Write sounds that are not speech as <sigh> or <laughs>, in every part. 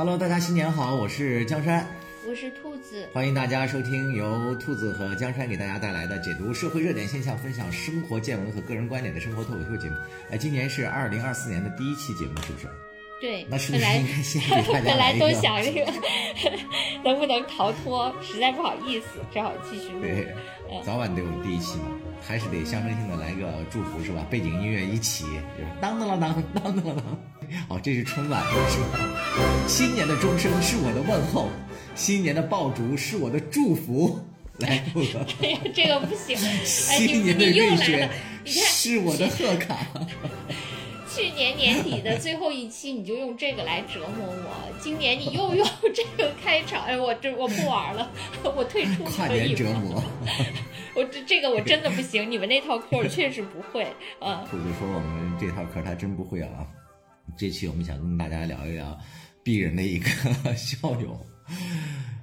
Hello，大家新年好，我是江山，我是兔子，欢迎大家收听由兔子和江山给大家带来的解读社会热点现象、分享生活见闻和个人观点的生活脱口秀节目。哎，今年是二零二四年的第一期节目，是不是？对，那是不是应该先给大家 <laughs> 本来都想这个能不能逃脱，实在不好意思，只好继续录。对，早晚得有第一期嘛，还是得象征性的来个祝福是吧？背景音乐一起，就是当当啷当，当当啷当。哦，这是春晚是吧？新年的钟声是我的问候，新年的爆竹是我的祝福。来，<laughs> 这个不行，<laughs> 哎，你新年的你又来了，<laughs> 你看是我的贺卡。去年年底的最后一期你就用这个来折磨我，今年你又用这个开场，哎，我这我不玩了，我退出跨可以折磨。我这这个我真的不行，你们那套课我确实不会，嗯。兔子说我们这套课他真不会啊。这期我们想跟大家聊一聊鄙人的一个 <laughs> 校友，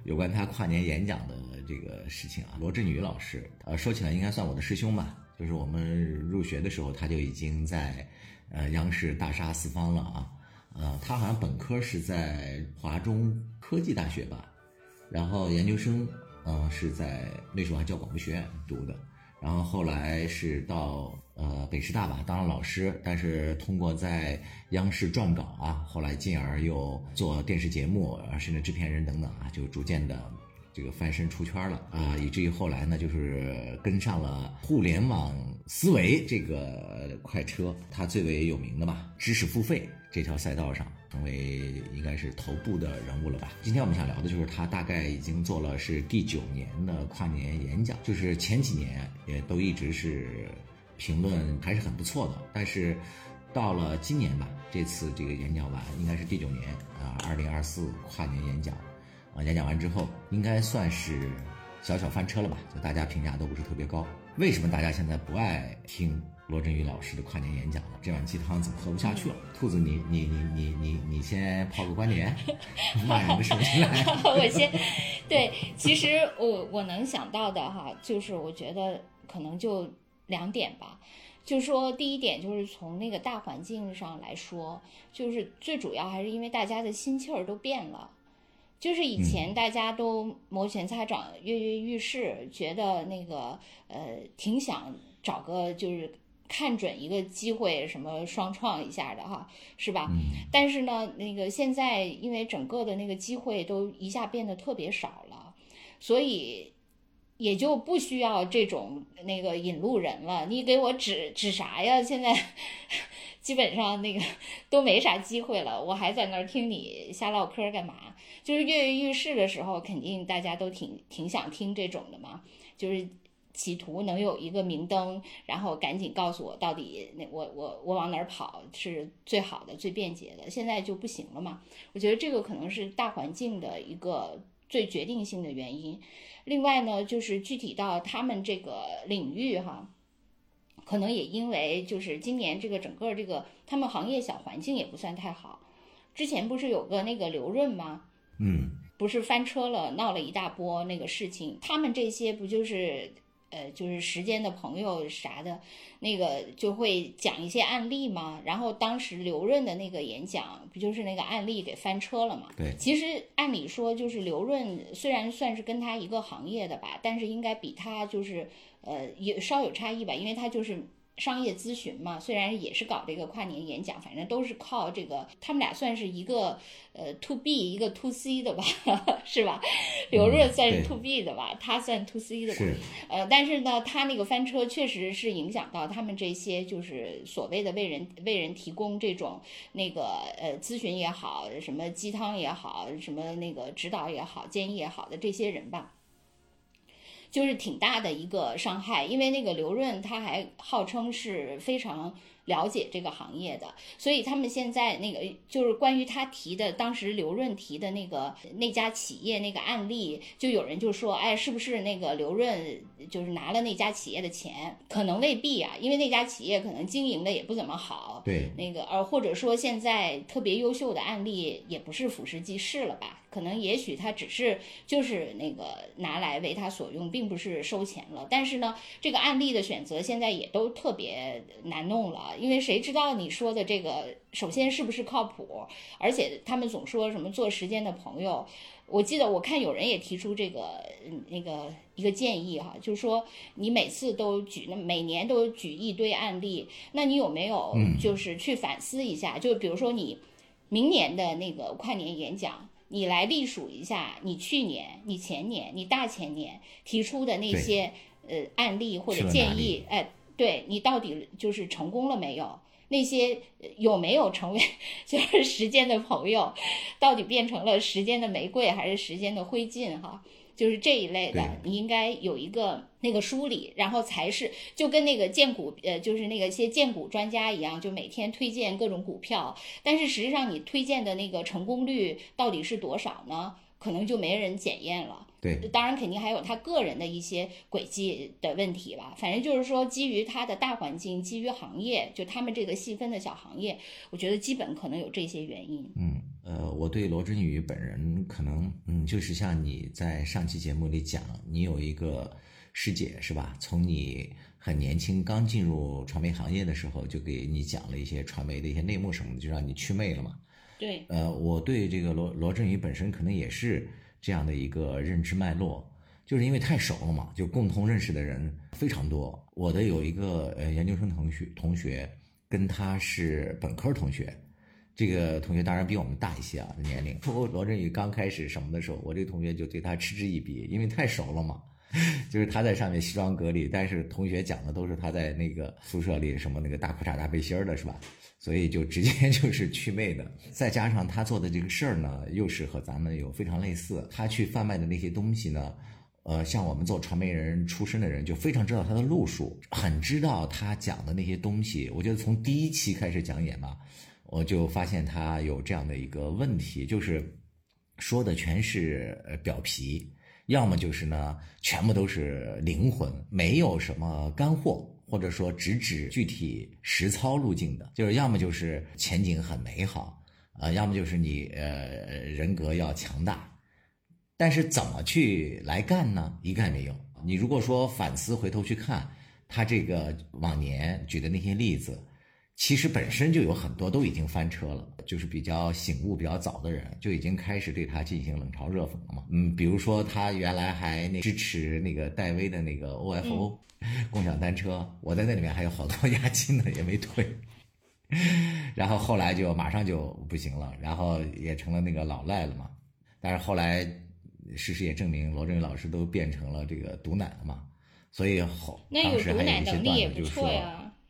有关他跨年演讲的这个事情啊。罗振宇老师，呃，说起来应该算我的师兄吧，就是我们入学的时候他就已经在呃央视大杀四方了啊。呃，他好像本科是在华中科技大学吧，然后研究生呃是在那时候还叫广播学院读的。然后后来是到呃北师大吧当了老师，但是通过在央视撰稿啊，后来进而又做电视节目，甚至制片人等等啊，就逐渐的这个翻身出圈了啊，以至于后来呢，就是跟上了互联网思维这个快车，他最为有名的嘛，知识付费这条赛道上。成为应该是头部的人物了吧？今天我们想聊的就是他大概已经做了是第九年的跨年演讲，就是前几年也都一直是评论还是很不错的，但是到了今年吧，这次这个演讲完应该是第九年啊，二零二四跨年演讲啊，演讲完之后应该算是小小翻车了吧？就大家评价都不是特别高。为什么大家现在不爱听罗振宇老师的跨年演讲了？这碗鸡汤怎么喝不下去了？兔子你，你你你你你先抛个观点，骂人的时候先来。<laughs> 我先，对，其实我我能想到的哈，就是我觉得可能就两点吧。就说第一点就是从那个大环境上来说，就是最主要还是因为大家的心气儿都变了。就是以前大家都摩拳擦掌、跃跃欲试，觉得那个呃挺想找个就是看准一个机会，什么双创一下的哈，是吧？但是呢，那个现在因为整个的那个机会都一下变得特别少了，所以也就不需要这种那个引路人了。你给我指指啥呀？现在 <laughs> 基本上那个 <laughs> 都没啥机会了，我还在那儿听你瞎唠嗑干嘛？就是跃跃欲试的时候，肯定大家都挺挺想听这种的嘛，就是企图能有一个明灯，然后赶紧告诉我到底那我我我往哪儿跑是最好的、最便捷的。现在就不行了嘛，我觉得这个可能是大环境的一个最决定性的原因。另外呢，就是具体到他们这个领域哈。可能也因为就是今年这个整个这个他们行业小环境也不算太好，之前不是有个那个刘润吗？嗯，不是翻车了，闹了一大波那个事情，他们这些不就是呃就是时间的朋友啥的，那个就会讲一些案例嘛？然后当时刘润的那个演讲不就是那个案例给翻车了嘛？对，其实按理说就是刘润虽然算是跟他一个行业的吧，但是应该比他就是呃也稍有差异吧，因为他就是。商业咨询嘛，虽然也是搞这个跨年演讲，反正都是靠这个，他们俩算是一个呃 to B 一个 to C 的吧，<laughs> 是吧？刘润算是 to B 的吧，他算 to C 的吧。呃，但是呢，他那个翻车确实是影响到他们这些就是所谓的为人为人提供这种那个呃咨询也好，什么鸡汤也好，什么那个指导也好，建议也好的这些人吧。就是挺大的一个伤害，因为那个刘润他还号称是非常了解这个行业的，所以他们现在那个就是关于他提的，当时刘润提的那个那家企业那个案例，就有人就说，哎，是不是那个刘润就是拿了那家企业的钱？可能未必啊，因为那家企业可能经营的也不怎么好，对，那个呃或者说现在特别优秀的案例也不是俯拾即是了吧？可可能也许他只是就是那个拿来为他所用，并不是收钱了。但是呢，这个案例的选择现在也都特别难弄了，因为谁知道你说的这个首先是不是靠谱？而且他们总说什么做时间的朋友。我记得我看有人也提出这个那个一个建议哈，就是说你每次都举，那每年都举一堆案例，那你有没有就是去反思一下？就比如说你明年的那个跨年演讲，你来历数一下你去年、你前年、你大前年提出的那些呃案例或者建议，哎，对你到底就是成功了没有？那些有没有成为 <laughs> 就是时间的朋友，到底变成了时间的玫瑰还是时间的灰烬？哈，就是这一类的，你应该有一个那个梳理，然后才是就跟那个荐股呃，就是那个些荐股专家一样，就每天推荐各种股票，但是实际上你推荐的那个成功率到底是多少呢？可能就没人检验了。对，当然肯定还有他个人的一些轨迹的问题吧。反正就是说，基于他的大环境，基于行业，就他们这个细分的小行业，我觉得基本可能有这些原因。嗯，呃，我对罗振宇本人可能，嗯，就是像你在上期节目里讲，你有一个师姐是吧？从你很年轻刚进入传媒行业的时候，就给你讲了一些传媒的一些内幕什么的，就让你祛魅了嘛。对。呃，我对这个罗罗振宇本身可能也是。这样的一个认知脉络，就是因为太熟了嘛，就共同认识的人非常多。我的有一个呃研究生同学，同学跟他是本科同学，这个同学当然比我们大一些啊，年龄。<laughs> 不过罗振宇刚开始什么的时候，我这个同学就对他嗤之以鼻，因为太熟了嘛。<laughs> 就是他在上面西装革履，但是同学讲的都是他在那个宿舍里什么那个大裤衩大背心的是吧？所以就直接 <laughs> 就是祛魅的。再加上他做的这个事儿呢，又是和咱们有非常类似。他去贩卖的那些东西呢，呃，像我们做传媒人出身的人就非常知道他的路数，很知道他讲的那些东西。我觉得从第一期开始讲演吧，我就发现他有这样的一个问题，就是说的全是呃表皮。要么就是呢，全部都是灵魂，没有什么干货，或者说直指具体实操路径的，就是要么就是前景很美好，呃，要么就是你呃人格要强大，但是怎么去来干呢？一概没有。你如果说反思回头去看，他这个往年举的那些例子。其实本身就有很多都已经翻车了，就是比较醒悟比较早的人就已经开始对他进行冷嘲热讽了嘛。嗯，比如说他原来还那支持那个戴威的那个 OFO 共享单车，我在那里面还有好多 <laughs> 押金呢，也没退。然后后来就马上就不行了，然后也成了那个老赖了嘛。但是后来事实也证明，罗振宇老师都变成了这个毒奶了嘛。所以后当时还有一些段子就说，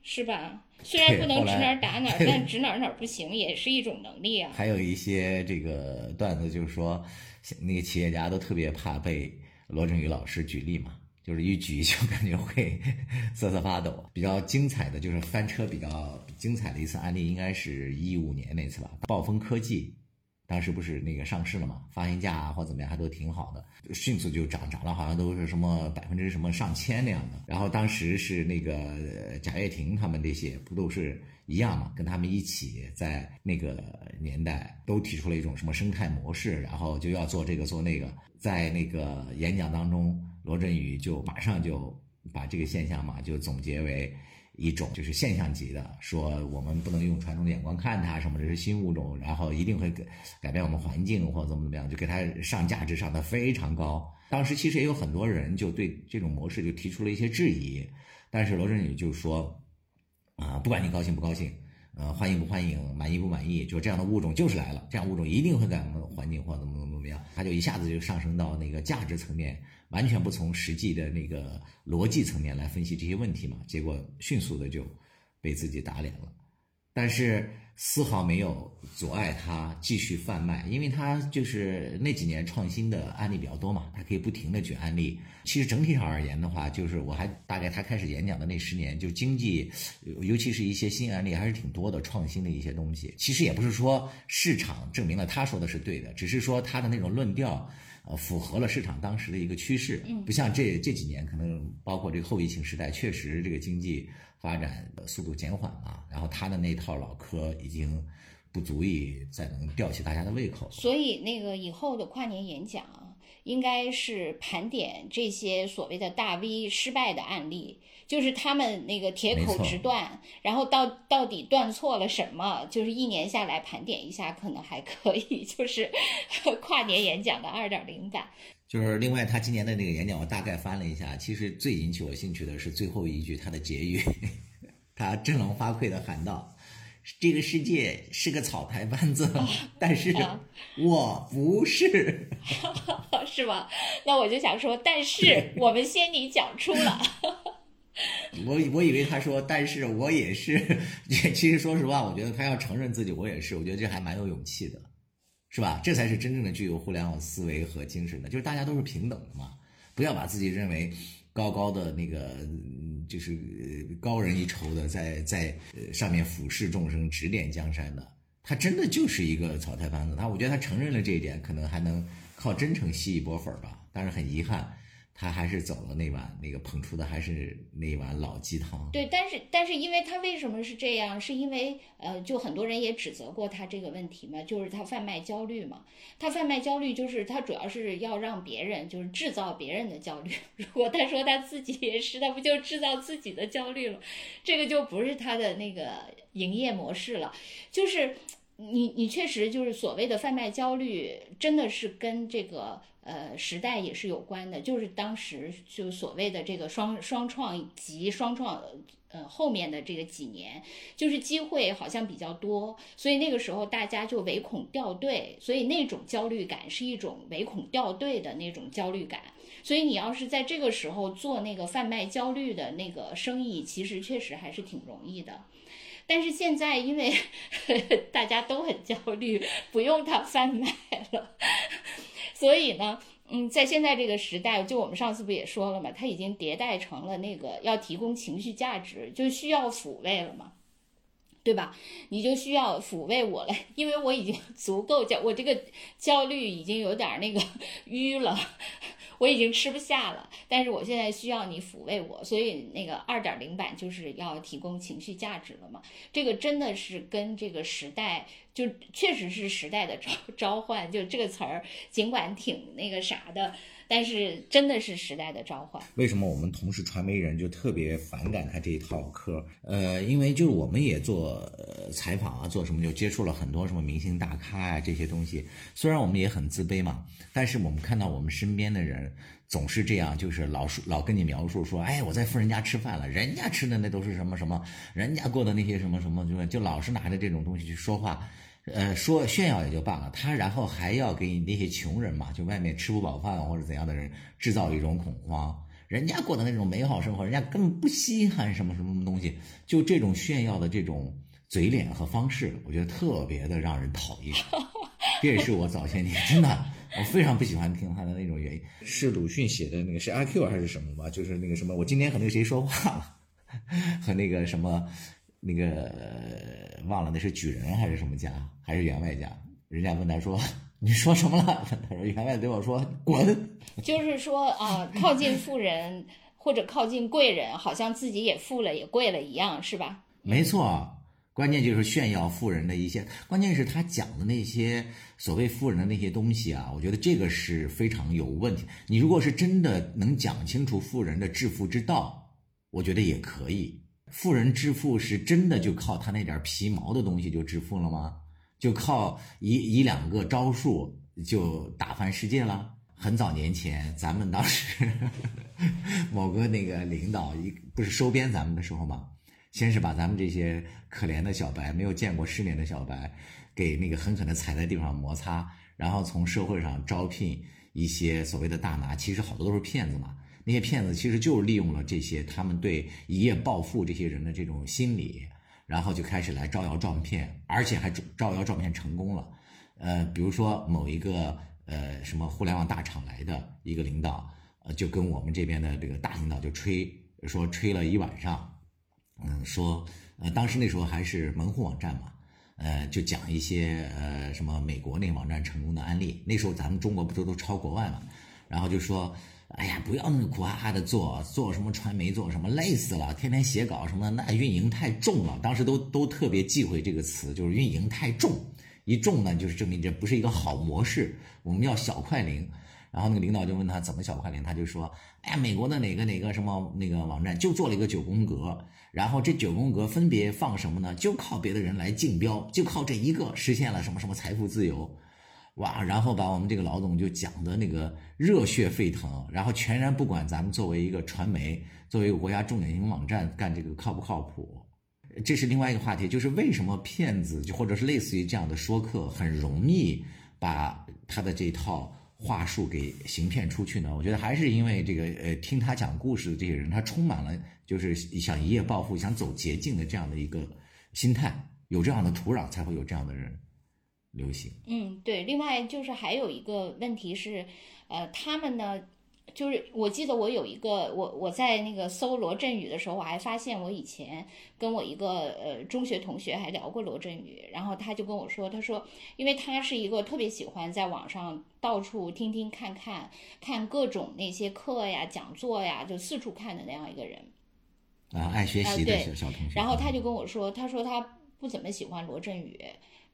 是吧？虽然不能指哪儿打哪儿，但指哪儿哪儿不行也是一种能力啊。还有一些这个段子，就是说，那个企业家都特别怕被罗振宇老师举例嘛，就是一举就感觉会瑟瑟发抖。比较精彩的就是翻车比较精彩的一次案例，应该是一五年那次吧，暴风科技。当时不是那个上市了嘛，发行价啊或怎么样还都挺好的，迅速就涨涨了，好像都是什么百分之什么上千那样的。然后当时是那个贾跃亭他们这些不都是一样嘛，跟他们一起在那个年代都提出了一种什么生态模式，然后就要做这个做那个。在那个演讲当中，罗振宇就马上就把这个现象嘛就总结为。一种就是现象级的，说我们不能用传统的眼光看它，什么这是新物种，然后一定会改改变我们环境或怎么怎么样，就给它上价值上的非常高。当时其实也有很多人就对这种模式就提出了一些质疑，但是罗振宇就说，啊，不管你高兴不高兴，呃，欢迎不欢迎，满意不满意，就这样的物种就是来了，这样物种一定会改变环境或怎么怎么怎么样，他就一下子就上升到那个价值层面。完全不从实际的那个逻辑层面来分析这些问题嘛，结果迅速的就被自己打脸了，但是丝毫没有阻碍他继续贩卖，因为他就是那几年创新的案例比较多嘛，他可以不停的举案例。其实整体上而言的话，就是我还大概他开始演讲的那十年，就经济，尤其是一些新案例还是挺多的，创新的一些东西。其实也不是说市场证明了他说的是对的，只是说他的那种论调。呃，符合了市场当时的一个趋势，不像这这几年，可能包括这个后疫情时代，确实这个经济发展的速度减缓了，然后他的那套老科已经不足以再能吊起大家的胃口。所以那个以后的跨年演讲啊，应该是盘点这些所谓的大 V 失败的案例，就是他们那个铁口直断，然后到到底断错了什么，就是一年下来盘点一下，可能还可以，就是 <laughs> 跨年演讲的二点零版。就是另外，他今年的那个演讲，我大概翻了一下，其实最引起我兴趣的是最后一句他的结语，<laughs> 他振聋发聩的喊道：“这个世界是个草台班子，但是我不是，<laughs> 是吧？那我就想说，但是我们仙女讲出了。<laughs> 我我以为他说，但是我也是。<laughs> 其实说实话，我觉得他要承认自己我也是，我觉得这还蛮有勇气的。”是吧？这才是真正的具有互联网思维和精神的，就是大家都是平等的嘛，不要把自己认为高高的那个，就是高人一筹的，在在上面俯视众生、指点江山的。他真的就是一个草台班子。他我觉得他承认了这一点，可能还能靠真诚吸一波粉吧。但是很遗憾。他还是走了那碗那个捧出的还是那碗老鸡汤。对，但是但是因为他为什么是这样？是因为呃，就很多人也指责过他这个问题嘛，就是他贩卖焦虑嘛。他贩卖焦虑就是他主要是要让别人就是制造别人的焦虑。<laughs> 如果他说他自己也是，他不就制造自己的焦虑了？这个就不是他的那个营业模式了。就是你你确实就是所谓的贩卖焦虑，真的是跟这个。呃，时代也是有关的，就是当时就所谓的这个双双创及双创，呃，后面的这个几年，就是机会好像比较多，所以那个时候大家就唯恐掉队，所以那种焦虑感是一种唯恐掉队的那种焦虑感，所以你要是在这个时候做那个贩卖焦虑的那个生意，其实确实还是挺容易的，但是现在因为 <laughs> 大家都很焦虑，不用他贩卖了。<laughs> 所以呢，嗯，在现在这个时代，就我们上次不也说了嘛，它已经迭代成了那个要提供情绪价值，就需要抚慰了嘛，对吧？你就需要抚慰我了，因为我已经足够焦，我这个焦虑已经有点那个 <laughs> 淤了。我已经吃不下了，但是我现在需要你抚慰我，所以那个二点零版就是要提供情绪价值了嘛？这个真的是跟这个时代，就确实是时代的 <laughs> 召召唤，就这个词儿，尽管挺那个啥的。但是真的是时代的召唤。为什么我们同时传媒人就特别反感他这一套嗑？呃，因为就是我们也做采访啊，做什么就接触了很多什么明星大咖啊这些东西。虽然我们也很自卑嘛，但是我们看到我们身边的人总是这样，就是老说老跟你描述说，哎，我在富人家吃饭了，人家吃的那都是什么什么，人家过的那些什么什么，就就老是拿着这种东西去说话。呃，说炫耀也就罢了，他然后还要给你那些穷人嘛，就外面吃不饱饭或者怎样的人制造一种恐慌。人家过的那种美好生活，人家根本不稀罕什么什么东西。就这种炫耀的这种嘴脸和方式，我觉得特别的让人讨厌。<laughs> 这也是我早些年真的我非常不喜欢听他的那种原因。是鲁迅写的那个是阿 Q 还是什么吧？就是那个什么，我今天和那个谁说话了，<laughs> 和那个什么。那个忘了那是举人还是什么家还是员外家？人家问他说：“你说什么了？”他说：“员外对我说滚。”就是说啊，靠近富人或者靠近贵人，好像自己也富了也贵了一样，是吧？没错，关键就是炫耀富人的一些，关键是他讲的那些所谓富人的那些东西啊，我觉得这个是非常有问题。你如果是真的能讲清楚富人的致富之道，我觉得也可以。富人致富是真的就靠他那点皮毛的东西就致富了吗？就靠一一两个招数就打翻世界了？很早年前，咱们当时 <laughs> 某个那个领导一不是收编咱们的时候吗？先是把咱们这些可怜的小白，没有见过世面的小白，给那个狠狠的踩在地上摩擦，然后从社会上招聘一些所谓的大拿，其实好多都是骗子嘛。那些骗子其实就是利用了这些他们对一夜暴富这些人的这种心理，然后就开始来招摇撞骗，而且还招摇撞骗成功了。呃，比如说某一个呃什么互联网大厂来的一个领导，呃，就跟我们这边的这个大领导就吹说吹了一晚上，嗯，说呃当时那时候还是门户网站嘛，呃，就讲一些呃什么美国那网站成功的案例，那时候咱们中国不都都抄国外嘛，然后就说。哎呀，不要那么苦哈哈的做，做什么传媒，做什么累死了，天天写稿什么，那运营太重了。当时都都特别忌讳这个词，就是运营太重，一重呢，就是证明这不是一个好模式。我们要小快灵。然后那个领导就问他怎么小快灵，他就说，哎，美国的哪个哪个什么那个网站就做了一个九宫格，然后这九宫格分别放什么呢？就靠别的人来竞标，就靠这一个实现了什么什么财富自由。哇，然后把我们这个老总就讲的那个热血沸腾，然后全然不管咱们作为一个传媒，作为一个国家重点型网站干这个靠不靠谱，这是另外一个话题，就是为什么骗子就或者是类似于这样的说客很容易把他的这套话术给行骗出去呢？我觉得还是因为这个呃，听他讲故事的这些人，他充满了就是想一夜暴富、想走捷径的这样的一个心态，有这样的土壤，才会有这样的人。流行，嗯，对。另外就是还有一个问题是，呃，他们呢，就是我记得我有一个，我我在那个搜罗振宇的时候，我还发现我以前跟我一个呃中学同学还聊过罗振宇，然后他就跟我说，他说，因为他是一个特别喜欢在网上到处听听看看看各种那些课呀、讲座呀，就四处看的那样一个人，啊，爱学习的小小同学。然后他就跟我说，他说他不怎么喜欢罗振宇。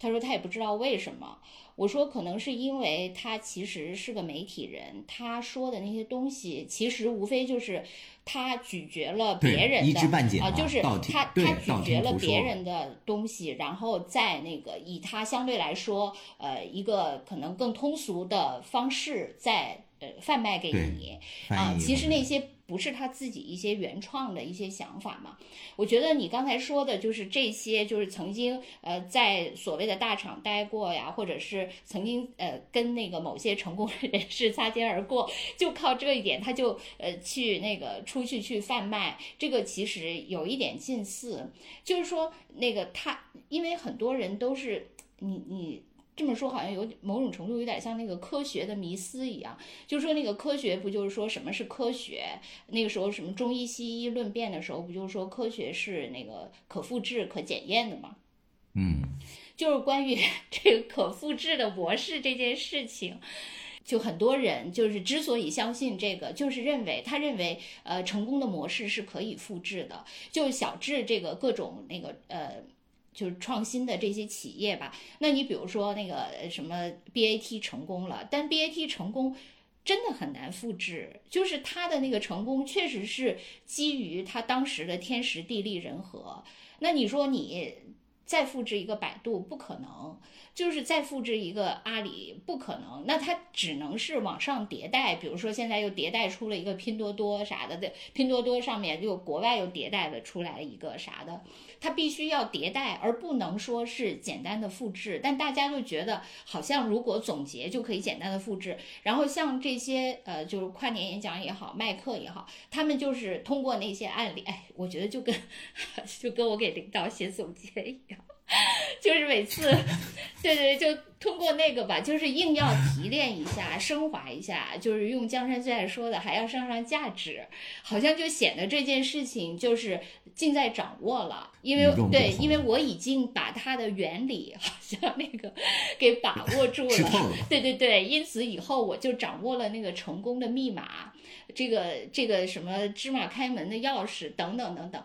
他说他也不知道为什么。我说可能是因为他其实是个媒体人，他说的那些东西其实无非就是他咀嚼了别人的啊，就是他他咀嚼了别人的东西，然后再那个以他相对来说呃一个可能更通俗的方式再呃贩卖给你啊。其实那些。不是他自己一些原创的一些想法嘛？我觉得你刚才说的就是这些，就是曾经呃在所谓的大厂待过呀，或者是曾经呃跟那个某些成功人士擦肩而过，就靠这一点他就呃去那个出去去贩卖，这个其实有一点近似，就是说那个他因为很多人都是你你。这么说好像有某种程度有点像那个科学的迷思一样，就是说那个科学不就是说什么是科学？那个时候什么中医西医论辩的时候，不就是说科学是那个可复制、可检验的吗？嗯，<laughs> 就是关于 <laughs> 这个可复制的模式这件事情，就很多人就是之所以相信这个，就是认为他认为呃成功的模式是可以复制的，就小智这个各种那个呃。就是创新的这些企业吧，那你比如说那个什么 BAT 成功了，但 BAT 成功真的很难复制，就是他的那个成功确实是基于他当时的天时地利人和。那你说你再复制一个百度不可能，就是再复制一个阿里不可能，那它只能是往上迭代。比如说现在又迭代出了一个拼多多啥的，的拼多多上面又国外又迭代了出来一个啥的。它必须要迭代，而不能说是简单的复制。但大家就觉得，好像如果总结就可以简单的复制。然后像这些呃，就是跨年演讲也好，麦克也好，他们就是通过那些案例，哎，我觉得就跟 <laughs> 就跟我给领导写总结一样。<laughs> 就是每次，对对，就通过那个吧，就是硬要提炼一下、升华一下，就是用江山最爱说的，还要上上价值，好像就显得这件事情就是尽在掌握了。因为对，因为我已经把它的原理 <laughs> 好像那个给把握住了。对对对，因此以后我就掌握了那个成功的密码，这个这个什么芝麻开门的钥匙等等等等，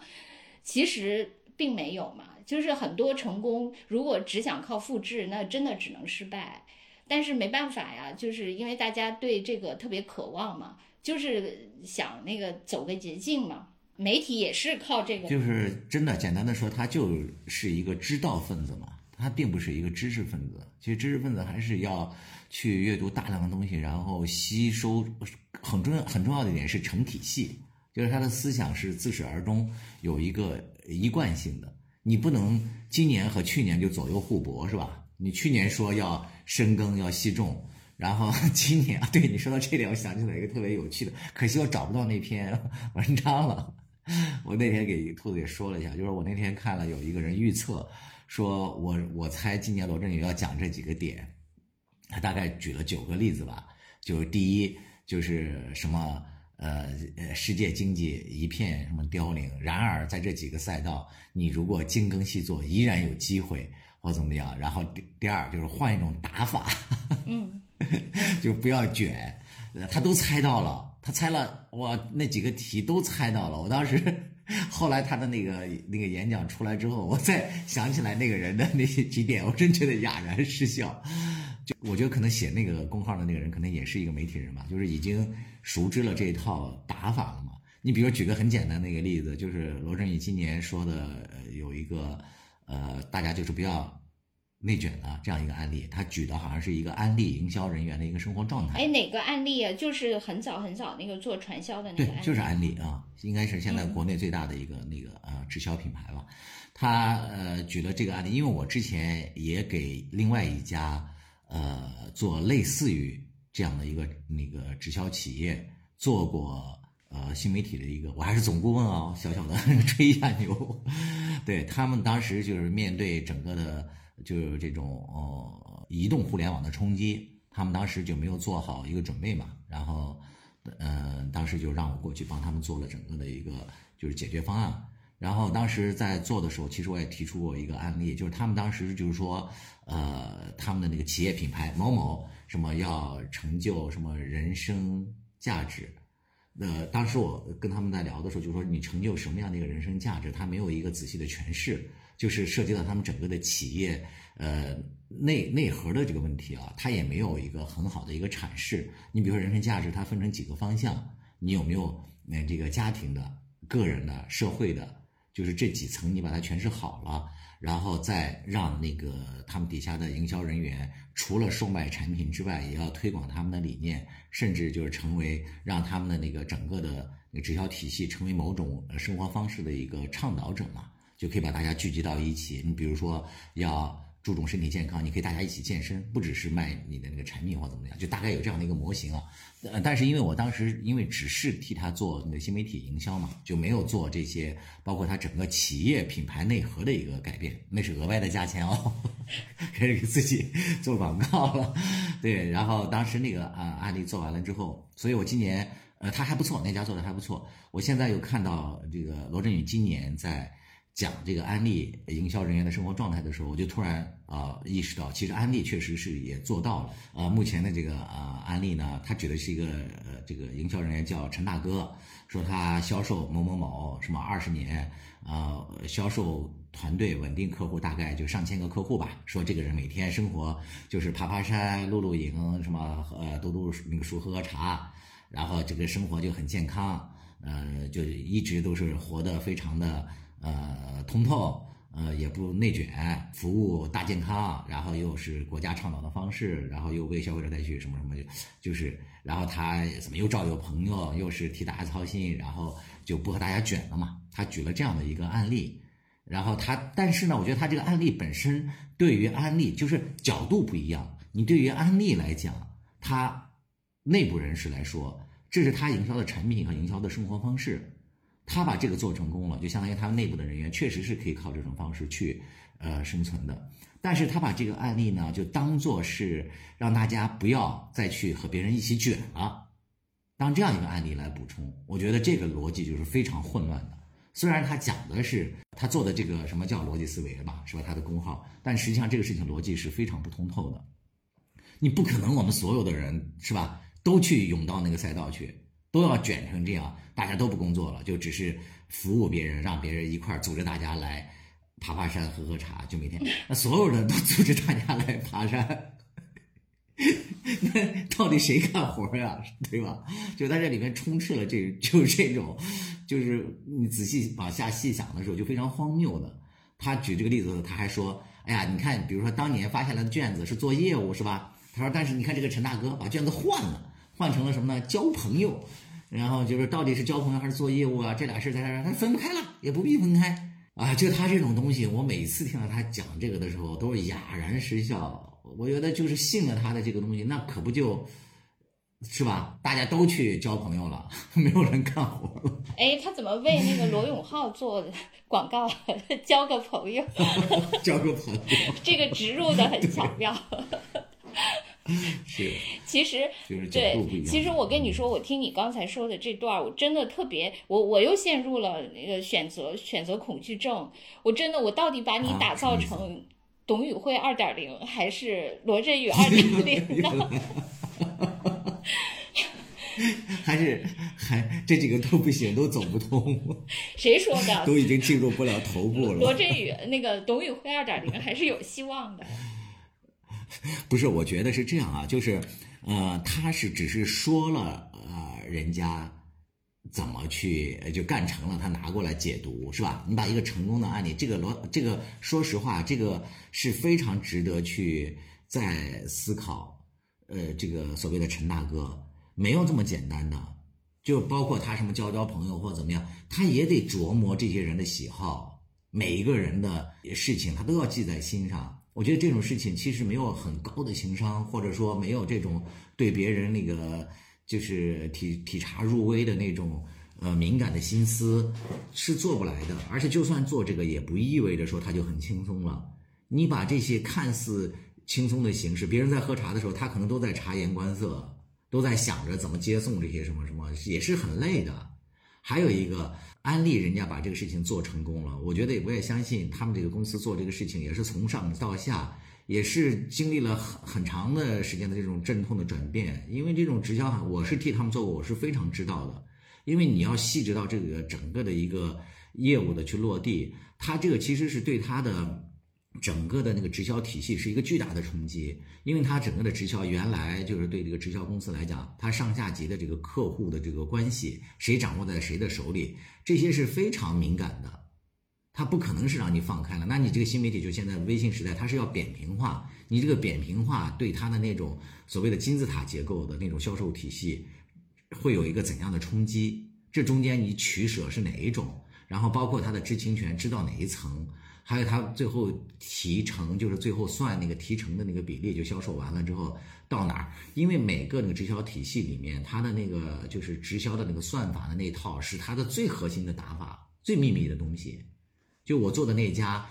其实并没有嘛。就是很多成功，如果只想靠复制，那真的只能失败。但是没办法呀，就是因为大家对这个特别渴望嘛，就是想那个走个捷径嘛。媒体也是靠这个。就是真的，简单的说，他就是一个知道分子嘛，他并不是一个知识分子。其实知识分子还是要去阅读大量的东西，然后吸收。很重要很重要的一点是成体系，就是他的思想是自始而终有一个一贯性的。你不能今年和去年就左右互搏，是吧？你去年说要深耕要细种，然后 <laughs> 今年啊，对你说到这点，我想起来一个特别有趣的，可惜我找不到那篇 <laughs> 文章了。我那天给兔子也说了一下，就是我那天看了有一个人预测，说我我猜今年罗振宇要讲这几个点，他大概举了九个例子吧，就是第一就是什么。呃呃，世界经济一片什么凋零，然而在这几个赛道，你如果精耕细作，依然有机会或怎么样。然后第第二就是换一种打法，嗯，<laughs> 就不要卷，呃他都猜到了，他猜了我，那几个题都猜到了。我当时后来他的那个那个演讲出来之后，我再想起来那个人的那些几点，我真觉得哑然失笑。就我觉得可能写那个公号的那个人，可能也是一个媒体人吧，就是已经熟知了这套打法了嘛。你比如举个很简单的一个例子，就是罗振宇今年说的呃有一个呃，大家就是不要。内卷的这样一个案例，他举的好像是一个安利营销人员的一个生活状态。哎，哪个案例啊？就是很早很早那个做传销的那个案例。对，就是安利啊，应该是现在国内最大的一个那个呃直销品牌吧。他呃举了这个案例，因为我之前也给另外一家呃做类似于这样的一个那个直销企业做过呃新媒体的一个，我还是总顾问啊，小小的吹一下牛。对他们当时就是面对整个的。就是这种呃移动互联网的冲击，他们当时就没有做好一个准备嘛，然后，呃，当时就让我过去帮他们做了整个的一个就是解决方案。然后当时在做的时候，其实我也提出过一个案例，就是他们当时就是说，呃，他们的那个企业品牌某某什么要成就什么人生价值，那当时我跟他们在聊的时候，就说你成就什么样的一个人生价值，他没有一个仔细的诠释。就是涉及到他们整个的企业，呃内内核的这个问题啊，他也没有一个很好的一个阐释。你比如说人生价值，它分成几个方向，你有没有那这个家庭的、个人的、社会的，就是这几层你把它诠释好了，然后再让那个他们底下的营销人员，除了售卖产品之外，也要推广他们的理念，甚至就是成为让他们的那个整个的那个直销体系成为某种生活方式的一个倡导者嘛。就可以把大家聚集到一起。你比如说要注重身体健康，你可以大家一起健身，不只是卖你的那个产品或怎么样，就大概有这样的一个模型啊。呃，但是因为我当时因为只是替他做那个新媒体营销嘛，就没有做这些，包括他整个企业品牌内核的一个改变，那是额外的价钱哦，<laughs> 开始给自己 <laughs> 做广告了。对，然后当时那个啊案例做完了之后，所以我今年呃他还不错，那家做的还不错。我现在又看到这个罗振宇今年在。讲这个安利营销人员的生活状态的时候，我就突然啊意识到，其实安利确实是也做到了啊。目前的这个啊安利呢，他指的是一个呃这个营销人员叫陈大哥，说他销售某某某什么二十年啊，销售团队稳定客户大概就上千个客户吧。说这个人每天生活就是爬爬山、露露营，什么呃读读那个书、喝喝茶，然后这个生活就很健康，呃就一直都是活得非常的。呃，通透，呃，也不内卷，服务大健康，然后又是国家倡导的方式，然后又为消费者带去什么什么，就就是，然后他怎么又照有朋友，又是替大家操心，然后就不和大家卷了嘛。他举了这样的一个案例，然后他，但是呢，我觉得他这个案例本身对于安利就是角度不一样。你对于安利来讲，他内部人士来说，这是他营销的产品和营销的生活方式。他把这个做成功了，就相当于他们内部的人员确实是可以靠这种方式去，呃，生存的。但是他把这个案例呢，就当做是让大家不要再去和别人一起卷了，当这样一个案例来补充。我觉得这个逻辑就是非常混乱的。虽然他讲的是他做的这个什么叫逻辑思维吧，是吧？他的功号，但实际上这个事情逻辑是非常不通透的。你不可能我们所有的人是吧，都去涌到那个赛道去。都要卷成这样，大家都不工作了，就只是服务别人，让别人一块儿组织大家来爬爬山、喝喝茶，就每天那所有人都组织大家来爬山，<laughs> 那到底谁干活呀？对吧？就在这里面充斥了这，就是这种，就是你仔细往下细想的时候，就非常荒谬的。他举这个例子，他还说：“哎呀，你看，比如说当年发下来的卷子是做业务，是吧？”他说：“但是你看这个陈大哥把卷子换了。”换成了什么呢？交朋友，然后就是到底是交朋友还是做业务啊？这俩事在这他分不开了，也不必分开啊！就他这种东西，我每次听到他讲这个的时候，都是哑然失笑。我觉得就是信了他的这个东西，那可不就是吧？大家都去交朋友了，没有人干活了。哎，他怎么为那个罗永浩做广告？<laughs> 交个朋友，<laughs> 交个朋友，<laughs> 这个植入的很巧妙。<laughs> 是，其实对，其实我跟你说，我听你刚才说的这段，我真的特别，我我又陷入了那个选择选择恐惧症。我真的，我到底把你打造成董宇辉二点零，还是罗振宇 <laughs> 二点零 <laughs> 呢？还是还这几个都不行，都走不通，谁说的？都已经进入不了头部了。罗振宇那个董宇辉二点零还是有希望的。<laughs> 不是，我觉得是这样啊，就是呃，他是只是说了呃，人家怎么去就干成了，他拿过来解读是吧？你把一个成功的案例，这个罗这个说实话，这个是非常值得去再思考。呃，这个所谓的陈大哥没有这么简单的，就包括他什么交交朋友或怎么样，他也得琢磨这些人的喜好，每一个人的事情他都要记在心上。我觉得这种事情其实没有很高的情商，或者说没有这种对别人那个就是体体察入微的那种呃敏感的心思是做不来的。而且就算做这个，也不意味着说他就很轻松了。你把这些看似。轻松的形式，别人在喝茶的时候，他可能都在察言观色，都在想着怎么接送这些什么什么，也是很累的。还有一个安利人家把这个事情做成功了，我觉得我也相信他们这个公司做这个事情也是从上到下，也是经历了很很长的时间的这种阵痛的转变。因为这种直销，我是替他们做过，我是非常知道的。因为你要细致到这个整个的一个业务的去落地，它这个其实是对它的。整个的那个直销体系是一个巨大的冲击，因为它整个的直销原来就是对这个直销公司来讲，它上下级的这个客户的这个关系，谁掌握在谁的手里，这些是非常敏感的，它不可能是让你放开了。那你这个新媒体就现在微信时代，它是要扁平化，你这个扁平化对它的那种所谓的金字塔结构的那种销售体系，会有一个怎样的冲击？这中间你取舍是哪一种？然后包括它的知情权知道哪一层？还有他最后提成，就是最后算那个提成的那个比例，就销售完了之后到哪儿？因为每个那个直销体系里面，它的那个就是直销的那个算法的那套是它的最核心的打法，最秘密的东西。就我做的那家，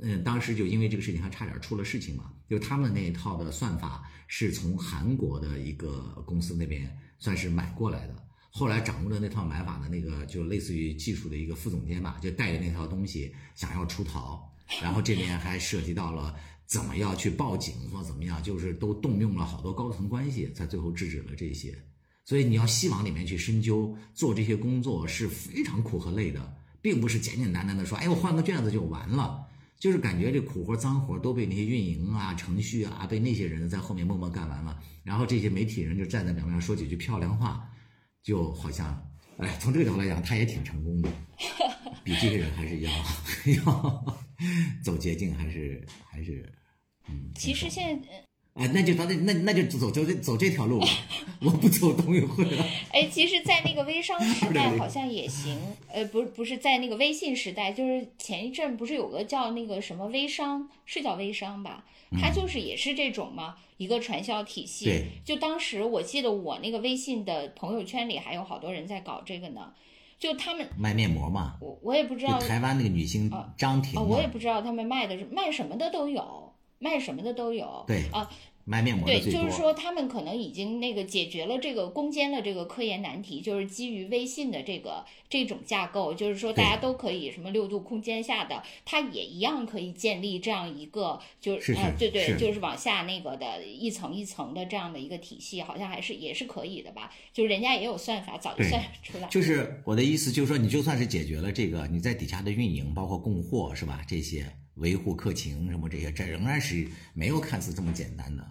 嗯，当时就因为这个事情还差点出了事情嘛。就他们那一套的算法是从韩国的一个公司那边算是买过来的。后来掌握了那套买法的那个，就类似于技术的一个副总监吧，就带着那套东西想要出逃，然后这边还涉及到了怎么样去报警或怎么样，就是都动用了好多高层关系，才最后制止了这些。所以你要细往里面去深究，做这些工作是非常苦和累的，并不是简简单单的说，哎，我换个卷子就完了，就是感觉这苦活脏活都被那些运营啊、程序啊，被那些人在后面默默干完了，然后这些媒体人就站在表面上说几句漂亮话。就好像，哎，从这个角度来讲，他也挺成功的，<laughs> 比这些人还是要 <laughs> 要走捷径，还是还是，嗯。其实现在，哎，那就咱那那那就走走这走这条路吧，我不走董宇辉了。<laughs> 哎，其实，在那个微商时 <laughs> 代好像也行，呃，不不是在那个微信时代，就是前一阵不是有个叫那个什么微商，是叫微商吧？它就是也是这种嘛，一个传销体系。就当时我记得我那个微信的朋友圈里还有好多人在搞这个呢，就他们卖面膜嘛。我我也不知道。台湾那个女星张庭。我也不知道他们卖的是卖什么的都有，卖什么的都有。对啊。卖面膜对，就是说他们可能已经那个解决了这个攻坚了这个科研难题，就是基于微信的这个这种架构，就是说大家都可以什么六度空间下的，它也一样可以建立这样一个，就是啊，对对，就是往下那个的一层一层的这样的一个体系，好像还是也是可以的吧？就是人家也有算法，早就算出来。就是我的意思，就是说你就算是解决了这个，你在底下的运营，包括供货是吧？这些维护客情什么这些，这仍然是没有看似这么简单的。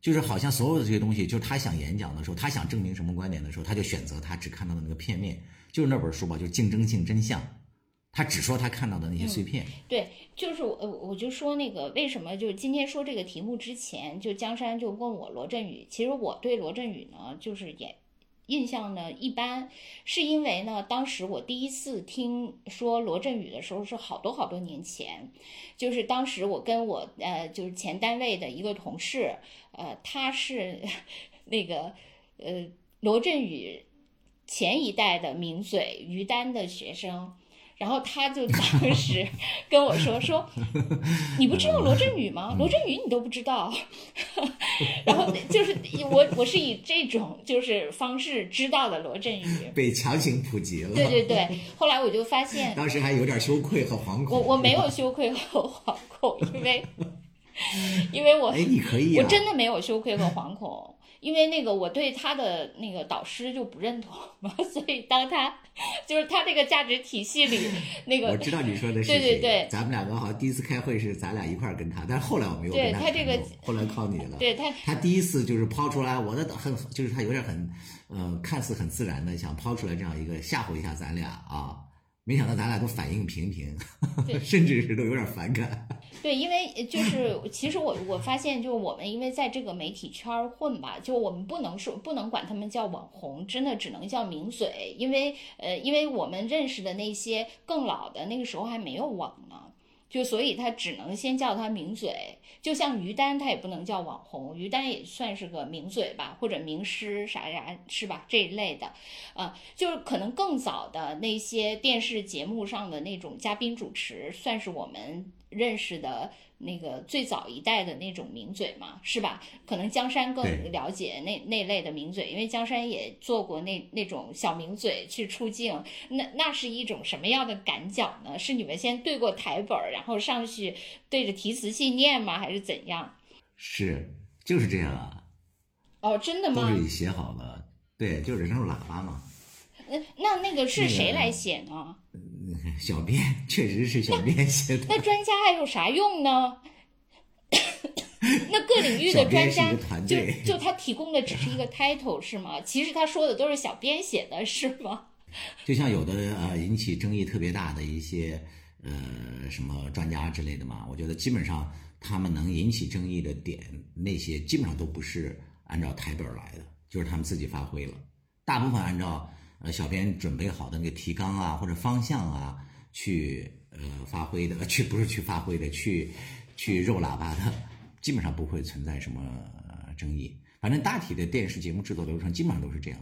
就是好像所有的这些东西，就是他想演讲的时候，他想证明什么观点的时候，他就选择他只看到的那个片面，就是那本书吧，就是《竞争性真相》，他只说他看到的那些碎片。对，就是我，我就说那个为什么，就是今天说这个题目之前，就江山就问我罗振宇，其实我对罗振宇呢，就是也。印象呢一般，是因为呢，当时我第一次听说罗振宇的时候是好多好多年前，就是当时我跟我呃就是前单位的一个同事，呃他是那个呃罗振宇前一代的名嘴于丹的学生。然后他就当时 <laughs> 跟我说说，<laughs> 你不知道罗振宇吗？罗振宇你都不知道。<laughs> 然后就是我我是以这种就是方式知道的罗振宇，被强行普及了。对对对，后来我就发现，当时还有点羞愧和惶恐。我我没有羞愧和惶恐，因为因为我哎，你可以，我真的没有羞愧和惶恐。因为那个我对他的那个导师就不认同嘛，<laughs> 所以当他就是他这个价值体系里 <laughs> 那个，我知道你说的 <laughs> 是对对对咱们两个好像第一次开会是咱俩一块儿跟他，但是后来我没有跟他对他这个后来靠你了。对他他第一次就是抛出来，我的很就是他有点很，呃，看似很自然的想抛出来这样一个吓唬一下咱俩啊，没想到咱俩都反应平平，<laughs> 甚至是都有点反感。对，因为呃就是其实我我发现，就是我们因为在这个媒体圈儿混吧，就我们不能说不能管他们叫网红，真的只能叫名嘴，因为呃，因为我们认识的那些更老的那个时候还没有网呢。就所以他只能先叫他名嘴，就像于丹，他也不能叫网红，于丹也算是个名嘴吧，或者名师啥啥是吧？这一类的，啊，就是可能更早的那些电视节目上的那种嘉宾主持，算是我们认识的那个最早一代的那种名嘴嘛，是吧？可能江山更了解那那类的名嘴，因为江山也做过那那种小名嘴去出镜，那那是一种什么样的感脚呢？是你们先对过台本儿，然后上去对着提词器念吗？还是怎样？是，就是这样啊，哦，真的吗都是？写好了，对，就是人肉喇叭嘛。那那那个是谁来写呢？<laughs> 小编确实是小编写的，那专家还有啥用呢？<laughs> 那各领域的专家就队就他提供的只是一个 title 是吗？其实他说的都是小编写的是吗？<laughs> 就像有的呃引起争议特别大的一些呃什么专家之类的嘛，我觉得基本上他们能引起争议的点，那些基本上都不是按照台本儿来的，就是他们自己发挥了，大部分按照呃小编准备好的那个提纲啊或者方向啊去呃发挥的，去不是去发挥的，去去肉喇叭的，基本上不会存在什么、争议。反正大体的电视节目制作流程基本上都是这样，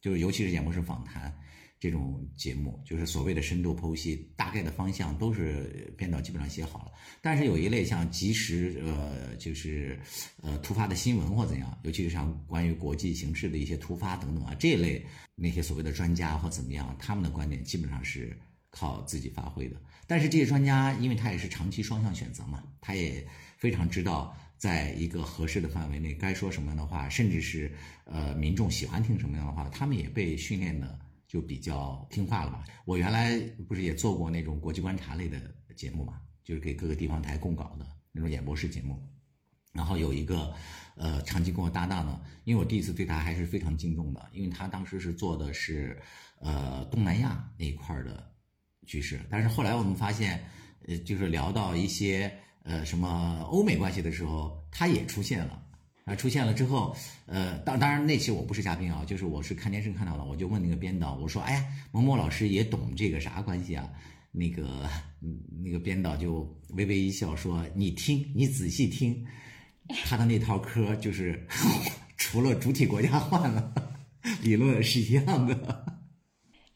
就是尤其是演播室访谈这种节目，就是所谓的深度剖析，大概的方向都是编导基本上写好了。但是有一类像即时呃，就是呃突发的新闻或怎样，尤其是像关于国际形势的一些突发等等啊这一类那些所谓的专家或怎么样，他们的观点基本上是靠自己发挥的。但是这些专家，因为他也是长期双向选择嘛，他也非常知道在一个合适的范围内该说什么样的话，甚至是呃民众喜欢听什么样的话，他们也被训练的就比较听话了嘛。我原来不是也做过那种国际观察类的节目嘛，就是给各个地方台供稿的那种演播室节目。然后有一个，呃，长期跟我搭档呢，因为我第一次对他还是非常敬重的，因为他当时是做的是，呃，东南亚那一块的局势，但是后来我们发现，呃，就是聊到一些呃什么欧美关系的时候，他也出现了。啊，出现了之后，呃，当当然那期我不是嘉宾啊，就是我是看电视看到的，我就问那个编导，我说，哎呀，某某老师也懂这个啥关系啊？那个，那个编导就微微一笑说，你听，你仔细听，他的那套科就是 <laughs> 除了主体国家换了，理论是一样的。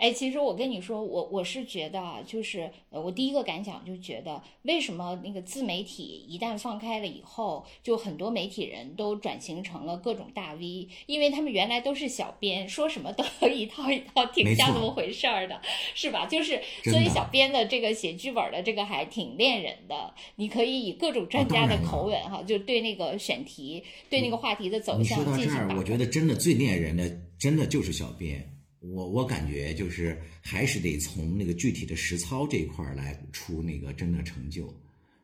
哎，其实我跟你说，我我是觉得啊，就是呃，我第一个感想就觉得，为什么那个自媒体一旦放开了以后，就很多媒体人都转型成了各种大 V，因为他们原来都是小编，说什么都一套一套，挺像那么回事儿的，是吧？就是所以小编的这个写剧本的这个还挺练人的，你可以以各种专家的口吻哈，就对那个选题、对那个话题的走你向说到这儿，进行把控。我觉得真的最练人的，真的就是小编。我我感觉就是还是得从那个具体的实操这一块儿来出那个真的成就。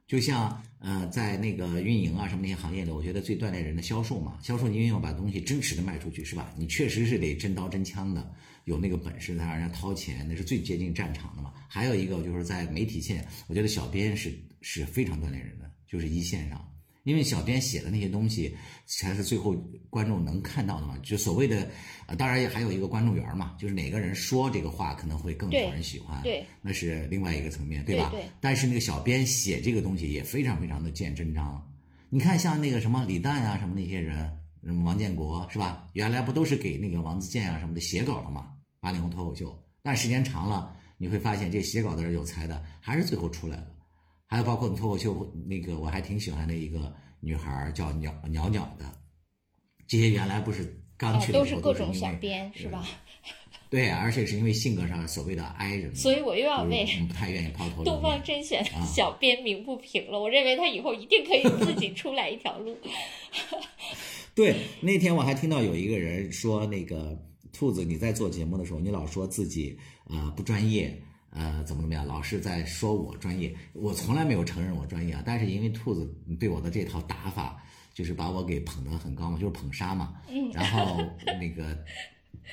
就像呃，在那个运营啊什么那些行业里，我觉得最锻炼人的销售嘛，销售你因为要把东西真实的卖出去，是吧？你确实是得真刀真枪的，有那个本事，让人家掏钱，那是最接近战场的嘛。还有一个就是在媒体线，我觉得小编是是非常锻炼人的，就是一线上。因为小编写的那些东西，才是最后观众能看到的嘛。就所谓的，呃，当然也还有一个观众缘嘛，就是哪个人说这个话可能会更讨人喜欢，对，那是另外一个层面，吧？对对但是那个小编写这个东西也非常非常的见真章。你看，像那个什么李诞啊，什么那些人，什么王建国是吧？原来不都是给那个王自健啊什么的写稿的嘛？八零后脱口秀，但时间长了，你会发现这写稿的人有才的，还是最后出来了。还有包括脱口秀那个，我还挺喜欢的一个女孩儿叫鸟鸟鸟的，这些原来不是刚啊去，的时候都是各种小编是吧？<laughs> 对，而且是因为性格上所谓的 I 人，所以我又要就是为嗯不太愿意抛头露东方。甄选啊小编鸣不平了。我认为他以后一定可以自己出来一条路。<laughs> 对，那天我还听到有一个人说，那个兔子你在做节目的时候，你老说自己呃不专业，呃怎么怎么样，老是在说我专业。我从来没有承认我专业啊，但是因为兔子对我的这套打法，就是把我给捧得很高嘛，就是捧杀嘛。嗯。然后那个。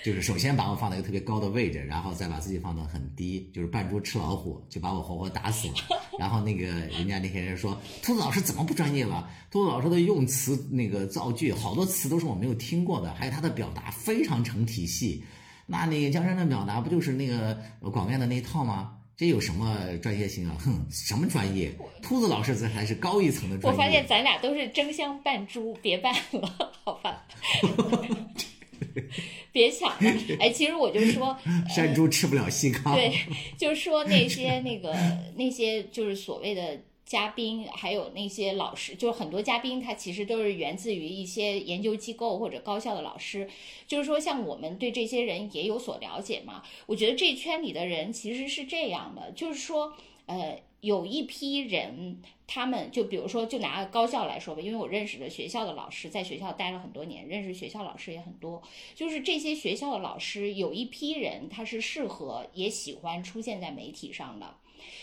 就是首先把我放在一个特别高的位置，然后再把自己放得很低，就是扮猪吃老虎，就把我活活打死了。然后那个人家那些人说，兔子老师怎么不专业了？兔子老师的用词那个造句，好多词都是我没有听过的，还有他的表达非常成体系。那那个江山的表达不就是那个广院的那一套吗？这有什么专业性啊？哼，什么专业？秃子老师这还是高一层的专业。我发现咱俩都是争相扮猪，别扮了，好吧？<laughs> 别抢了，哎，其实我就说，<laughs> 山猪吃不了细糠。对，就是说那些那个那些就是所谓的嘉宾，还有那些老师，就是很多嘉宾他其实都是源自于一些研究机构或者高校的老师。就是说，像我们对这些人也有所了解嘛。我觉得这圈里的人其实是这样的，就是说，呃。有一批人，他们就比如说，就拿高校来说吧，因为我认识的学校的老师，在学校待了很多年，认识学校老师也很多。就是这些学校的老师，有一批人他是适合也喜欢出现在媒体上的。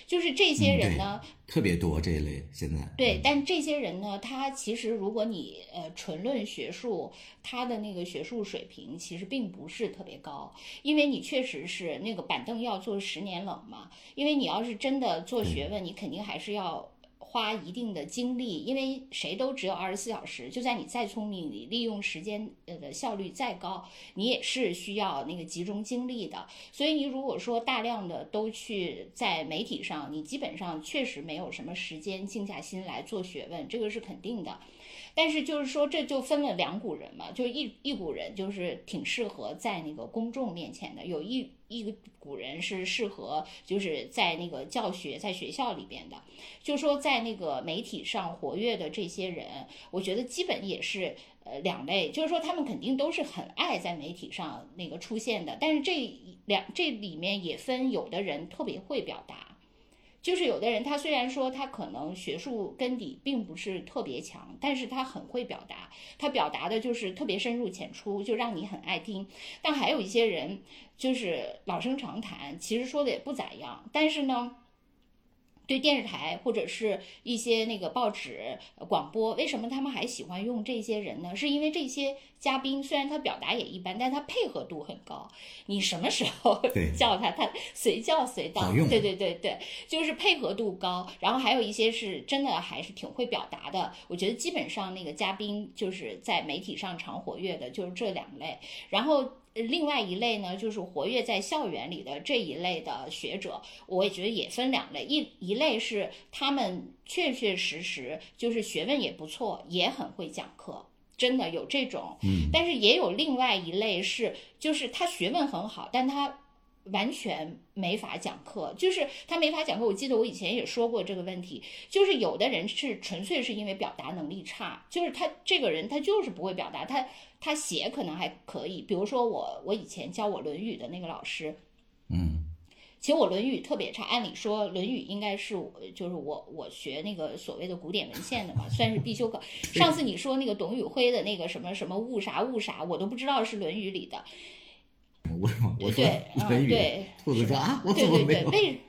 就是这些人呢，特别多这一类现在。对，但这些人呢，他其实如果你呃纯论学术，他的那个学术水平其实并不是特别高，因为你确实是那个板凳要坐十年冷嘛。因为你要是真的做学问，你肯定还是要。花一定的精力，因为谁都只有二十四小时。就算你再聪明，你利用时间呃的效率再高，你也是需要那个集中精力的。所以你如果说大量的都去在媒体上，你基本上确实没有什么时间静下心来做学问，这个是肯定的。但是就是说，这就分了两股人嘛，就一一股人就是挺适合在那个公众面前的，有一一股人是适合就是在那个教学在学校里边的，就说在那个媒体上活跃的这些人，我觉得基本也是呃两类，就是说他们肯定都是很爱在媒体上那个出现的，但是这两这里面也分有的人特别会表达。就是有的人，他虽然说他可能学术根底并不是特别强，但是他很会表达，他表达的就是特别深入浅出，就让你很爱听。但还有一些人就是老生常谈，其实说的也不咋样，但是呢。对电视台或者是一些那个报纸、广播，为什么他们还喜欢用这些人呢？是因为这些嘉宾虽然他表达也一般，但他配合度很高。你什么时候 <laughs> 叫他，他随叫随到。对对对对，就是配合度高。然后还有一些是真的还是挺会表达的。我觉得基本上那个嘉宾就是在媒体上常活跃的，就是这两类。然后。另外一类呢，就是活跃在校园里的这一类的学者，我也觉得也分两类，一一类是他们确确实实就是学问也不错，也很会讲课，真的有这种。嗯，但是也有另外一类是，就是他学问很好，但他。完全没法讲课，就是他没法讲课。我记得我以前也说过这个问题，就是有的人是纯粹是因为表达能力差，就是他这个人他就是不会表达，他他写可能还可以。比如说我我以前教我《论语》的那个老师，嗯，其实我《论语》特别差，按理说《论语》应该是就是我我学那个所谓的古典文献的嘛，算是必修课。<laughs> 上次你说那个董宇辉的那个什么什么误啥误啥，我都不知道是《论语》里的。我 <laughs> 我说论语，兔子说啊，我怎么没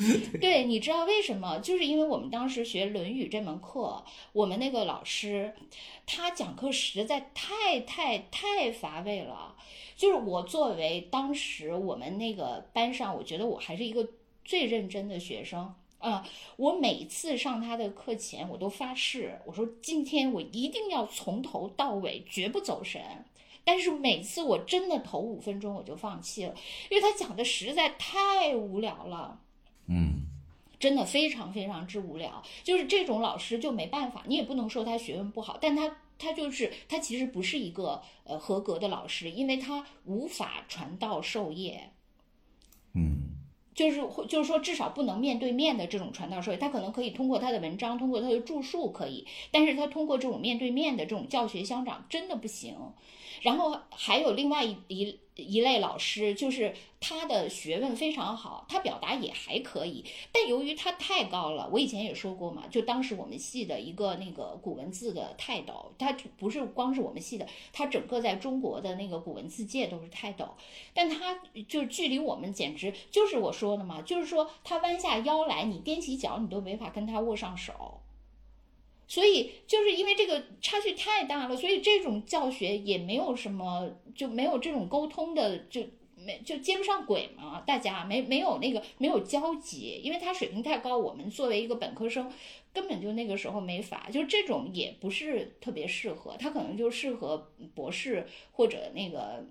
<laughs> 对，你知道为什么？就是因为我们当时学《论语》这门课，我们那个老师他讲课实在太太太乏味了。就是我作为当时我们那个班上，我觉得我还是一个最认真的学生啊。我每次上他的课前，我都发誓，我说今天我一定要从头到尾绝不走神。但是每次我真的头五分钟我就放弃了，因为他讲的实在太无聊了，嗯，真的非常非常之无聊。就是这种老师就没办法，你也不能说他学问不好，但他他就是他其实不是一个呃合格的老师，因为他无法传道授业，嗯，就是就是说至少不能面对面的这种传道授业，他可能可以通过他的文章，通过他的著述可以，但是他通过这种面对面的这种教学相长真的不行。然后还有另外一一一类老师，就是他的学问非常好，他表达也还可以，但由于他太高了，我以前也说过嘛，就当时我们系的一个那个古文字的泰斗，他不是光是我们系的，他整个在中国的那个古文字界都是泰斗，但他就距离我们简直就是我说的嘛，就是说他弯下腰来，你踮起脚，你都没法跟他握上手。所以就是因为这个差距太大了，所以这种教学也没有什么，就没有这种沟通的，就没就接不上轨嘛。大家没没有那个没有交集，因为他水平太高，我们作为一个本科生，根本就那个时候没法，就这种也不是特别适合，他可能就适合博士或者那个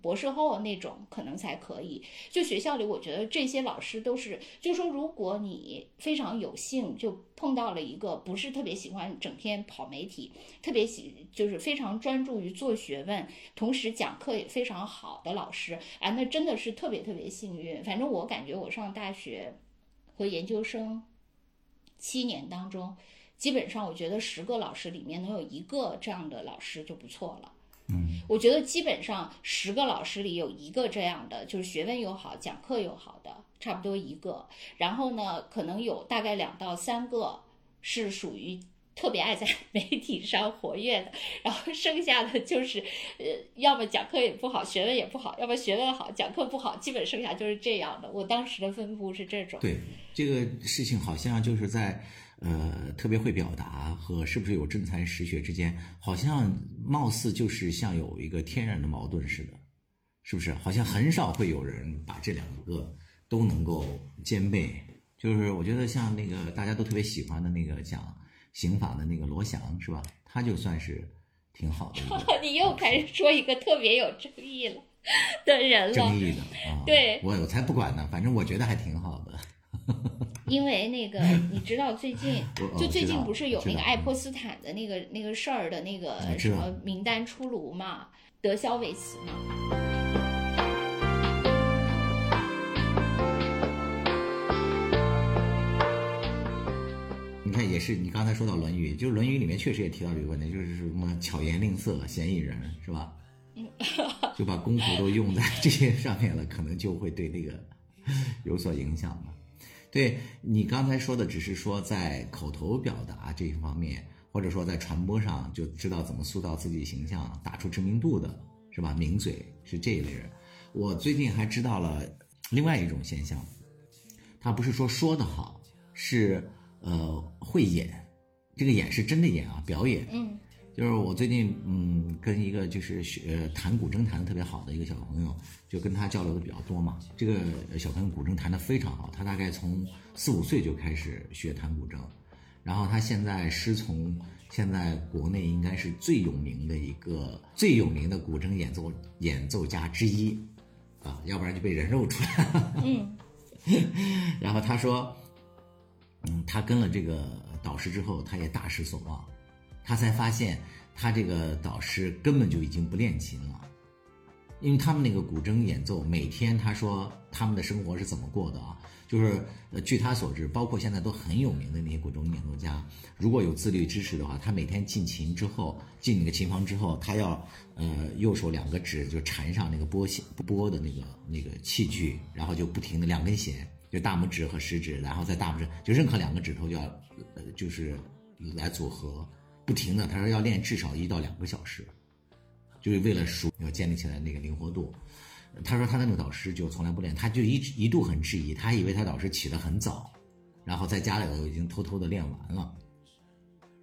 博士后那种可能才可以。就学校里，我觉得这些老师都是，就说如果你非常有幸就。碰到了一个不是特别喜欢整天跑媒体，特别喜就是非常专注于做学问，同时讲课也非常好的老师啊，那真的是特别特别幸运。反正我感觉我上大学和研究生七年当中，基本上我觉得十个老师里面能有一个这样的老师就不错了。嗯，我觉得基本上十个老师里有一个这样的，就是学问又好，讲课又好的。差不多一个，然后呢，可能有大概两到三个是属于特别爱在 <laughs> 媒体上活跃的，然后剩下的就是，呃，要么讲课也不好，学问也不好，要么学问好，讲课不好，基本剩下就是这样的。我当时的分布是这种。对这个事情，好像就是在呃特别会表达和是不是有真才实学之间，好像貌似就是像有一个天然的矛盾似的，是不是？好像很少会有人把这两个。都能够兼备，就是我觉得像那个大家都特别喜欢的那个讲刑法的那个罗翔是吧？他就算是挺好的。<laughs> 你又开始说一个特别有争议了的人了。争议的啊，对，我我才不管呢，反正我觉得还挺好的。<laughs> 因为那个 <laughs> 你知道最近就最近不是有那个爱泼斯坦的那个那个事儿的那个什么名单出炉嘛？德肖维茨嘛。也是你刚才说到《论语》，就是《论语》里面确实也提到这个问题，就是什么巧言令色、嫌疑人，是吧？就把功夫都用在这些上面了，可能就会对那个 <laughs> 有所影响了。对你刚才说的，只是说在口头表达这一方面，或者说在传播上就知道怎么塑造自己形象、打出知名度的，是吧？名嘴是这一类人。我最近还知道了另外一种现象，他不是说说的好，是。呃，会演，这个演是真的演啊，表演。嗯，就是我最近嗯，跟一个就是学弹古筝弹的特别好的一个小朋友，就跟他交流的比较多嘛。这个小朋友古筝弹的非常好，他大概从四五岁就开始学弹古筝，然后他现在师从现在国内应该是最有名的一个最有名的古筝演奏演奏家之一，啊，要不然就被人肉出来。嗯，<laughs> 然后他说。嗯，他跟了这个导师之后，他也大失所望，他才发现他这个导师根本就已经不练琴了，因为他们那个古筝演奏，每天他说他们的生活是怎么过的啊？就是呃，据他所知，包括现在都很有名的那些古筝演奏家，如果有自律知识的话，他每天进琴之后，进那个琴房之后，他要呃右手两个指就缠上那个拨弦拨的那个那个器具，然后就不停的两根弦。就大拇指和食指，然后在大拇指就任何两个指头就要，呃，就是来组合，不停的。他说要练至少一到两个小时，就是为了熟，要建立起来那个灵活度。他说他的那个导师就从来不练，他就一一度很质疑，他以为他导师起得很早，然后在家里头已经偷偷的练完了。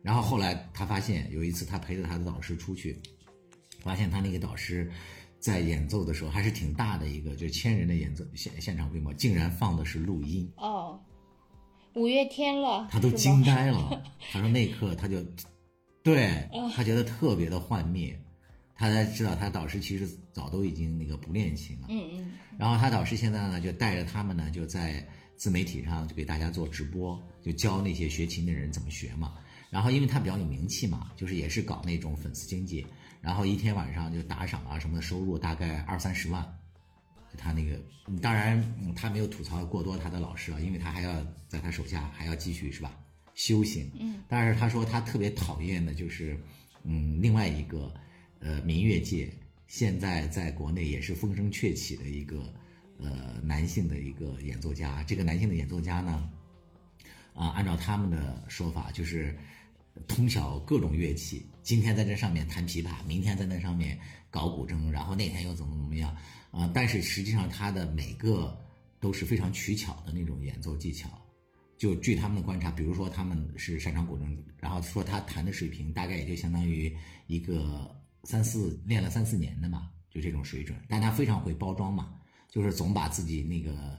然后后来他发现有一次他陪着他的导师出去，发现他那个导师。在演奏的时候还是挺大的一个，就是千人的演奏现现场规模，竟然放的是录音哦，五月天了，他都惊呆了。<laughs> 他说那一刻他就，对他觉得特别的幻灭，他才知道他导师其实早都已经那个不练琴了。嗯嗯。然后他导师现在呢就带着他们呢就在自媒体上就给大家做直播，就教那些学琴的人怎么学嘛。然后因为他比较有名气嘛，就是也是搞那种粉丝经济。然后一天晚上就打赏啊什么的，收入大概二三十万。他那个，当然他没有吐槽过多他的老师啊，因为他还要在他手下还要继续是吧修行。嗯。但是他说他特别讨厌的就是，嗯，另外一个，呃，民乐界现在在国内也是风生鹊起的一个呃男性的一个演奏家。这个男性的演奏家呢，啊，按照他们的说法，就是通晓各种乐器。今天在这上面弹琵琶，明天在那上面搞古筝，然后那天又怎么怎么样啊？但是实际上他的每个都是非常取巧的那种演奏技巧。就据他们的观察，比如说他们是擅长古筝，然后说他弹的水平大概也就相当于一个三四练了三四年的嘛，就这种水准。但他非常会包装嘛，就是总把自己那个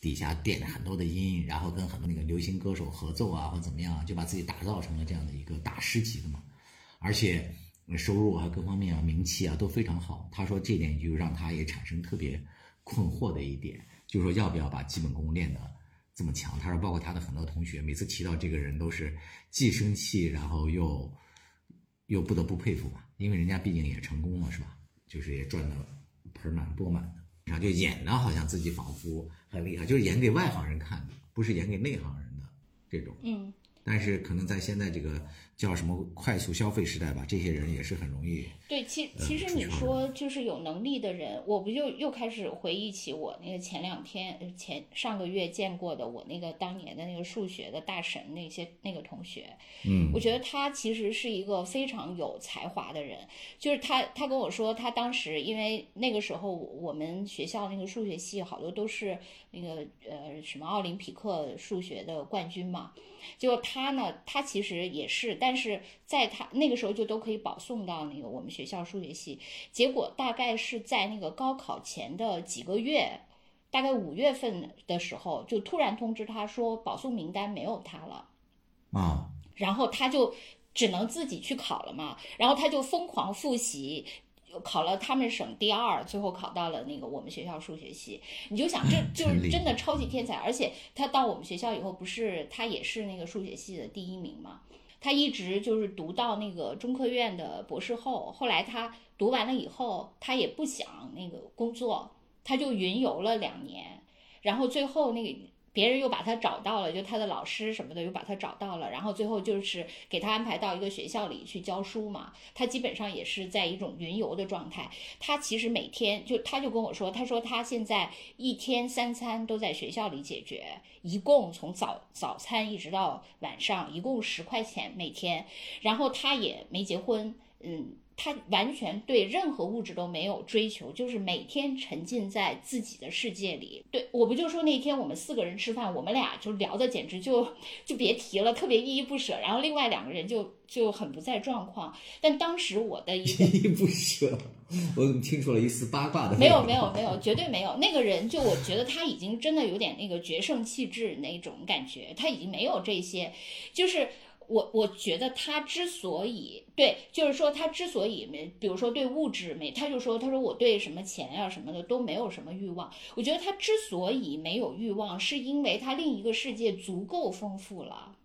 底下垫很多的音，然后跟很多那个流行歌手合奏啊，或怎么样，就把自己打造成了这样的一个大师级的嘛。而且收入啊，各方面啊，名气啊都非常好。他说这点就让他也产生特别困惑的一点，就是说要不要把基本功练得。这么强，他说，包括他的很多同学，每次提到这个人都是既生气，然后又又不得不佩服吧，因为人家毕竟也成功了，是吧？就是也赚得盆满钵满的，然后就演的好像自己仿佛很厉害，就是演给外行人看的，不是演给内行人的这种。嗯。但是可能在现在这个叫什么快速消费时代吧，这些人也是很容易。对，其其实你说就是有能力的人，我不就又开始回忆起我那个前两天前上个月见过的我那个当年的那个数学的大神那些那个同学。嗯，我觉得他其实是一个非常有才华的人。就是他他跟我说，他当时因为那个时候我们学校那个数学系好多都是那个呃什么奥林匹克数学的冠军嘛。就他呢，他其实也是，但是在他那个时候就都可以保送到那个我们学校数学系。结果大概是在那个高考前的几个月，大概五月份的时候，就突然通知他说保送名单没有他了，啊，然后他就只能自己去考了嘛，然后他就疯狂复习。考了他们省第二，最后考到了那个我们学校数学系。你就想，这 <laughs> 就是真的超级天才。而且他到我们学校以后，不是他也是那个数学系的第一名嘛？他一直就是读到那个中科院的博士后。后来他读完了以后，他也不想那个工作，他就云游了两年，然后最后那个。别人又把他找到了，就他的老师什么的又把他找到了，然后最后就是给他安排到一个学校里去教书嘛。他基本上也是在一种云游的状态。他其实每天就他就跟我说，他说他现在一天三餐都在学校里解决，一共从早早餐一直到晚上，一共十块钱每天。然后他也没结婚，嗯。他完全对任何物质都没有追求，就是每天沉浸在自己的世界里。对我不就说那天我们四个人吃饭，我们俩就聊的简直就就别提了，特别依依不舍。然后另外两个人就就很不在状况。但当时我的一个依依不舍，我怎么听出了一丝八卦的？没有没有没有，绝对没有。那个人就我觉得他已经真的有点那个决胜气质那种感觉，他已经没有这些，就是。我我觉得他之所以对，就是说他之所以没，比如说对物质没，他就说他说我对什么钱呀什么的都没有什么欲望。我觉得他之所以没有欲望，是因为他另一个世界足够丰富了，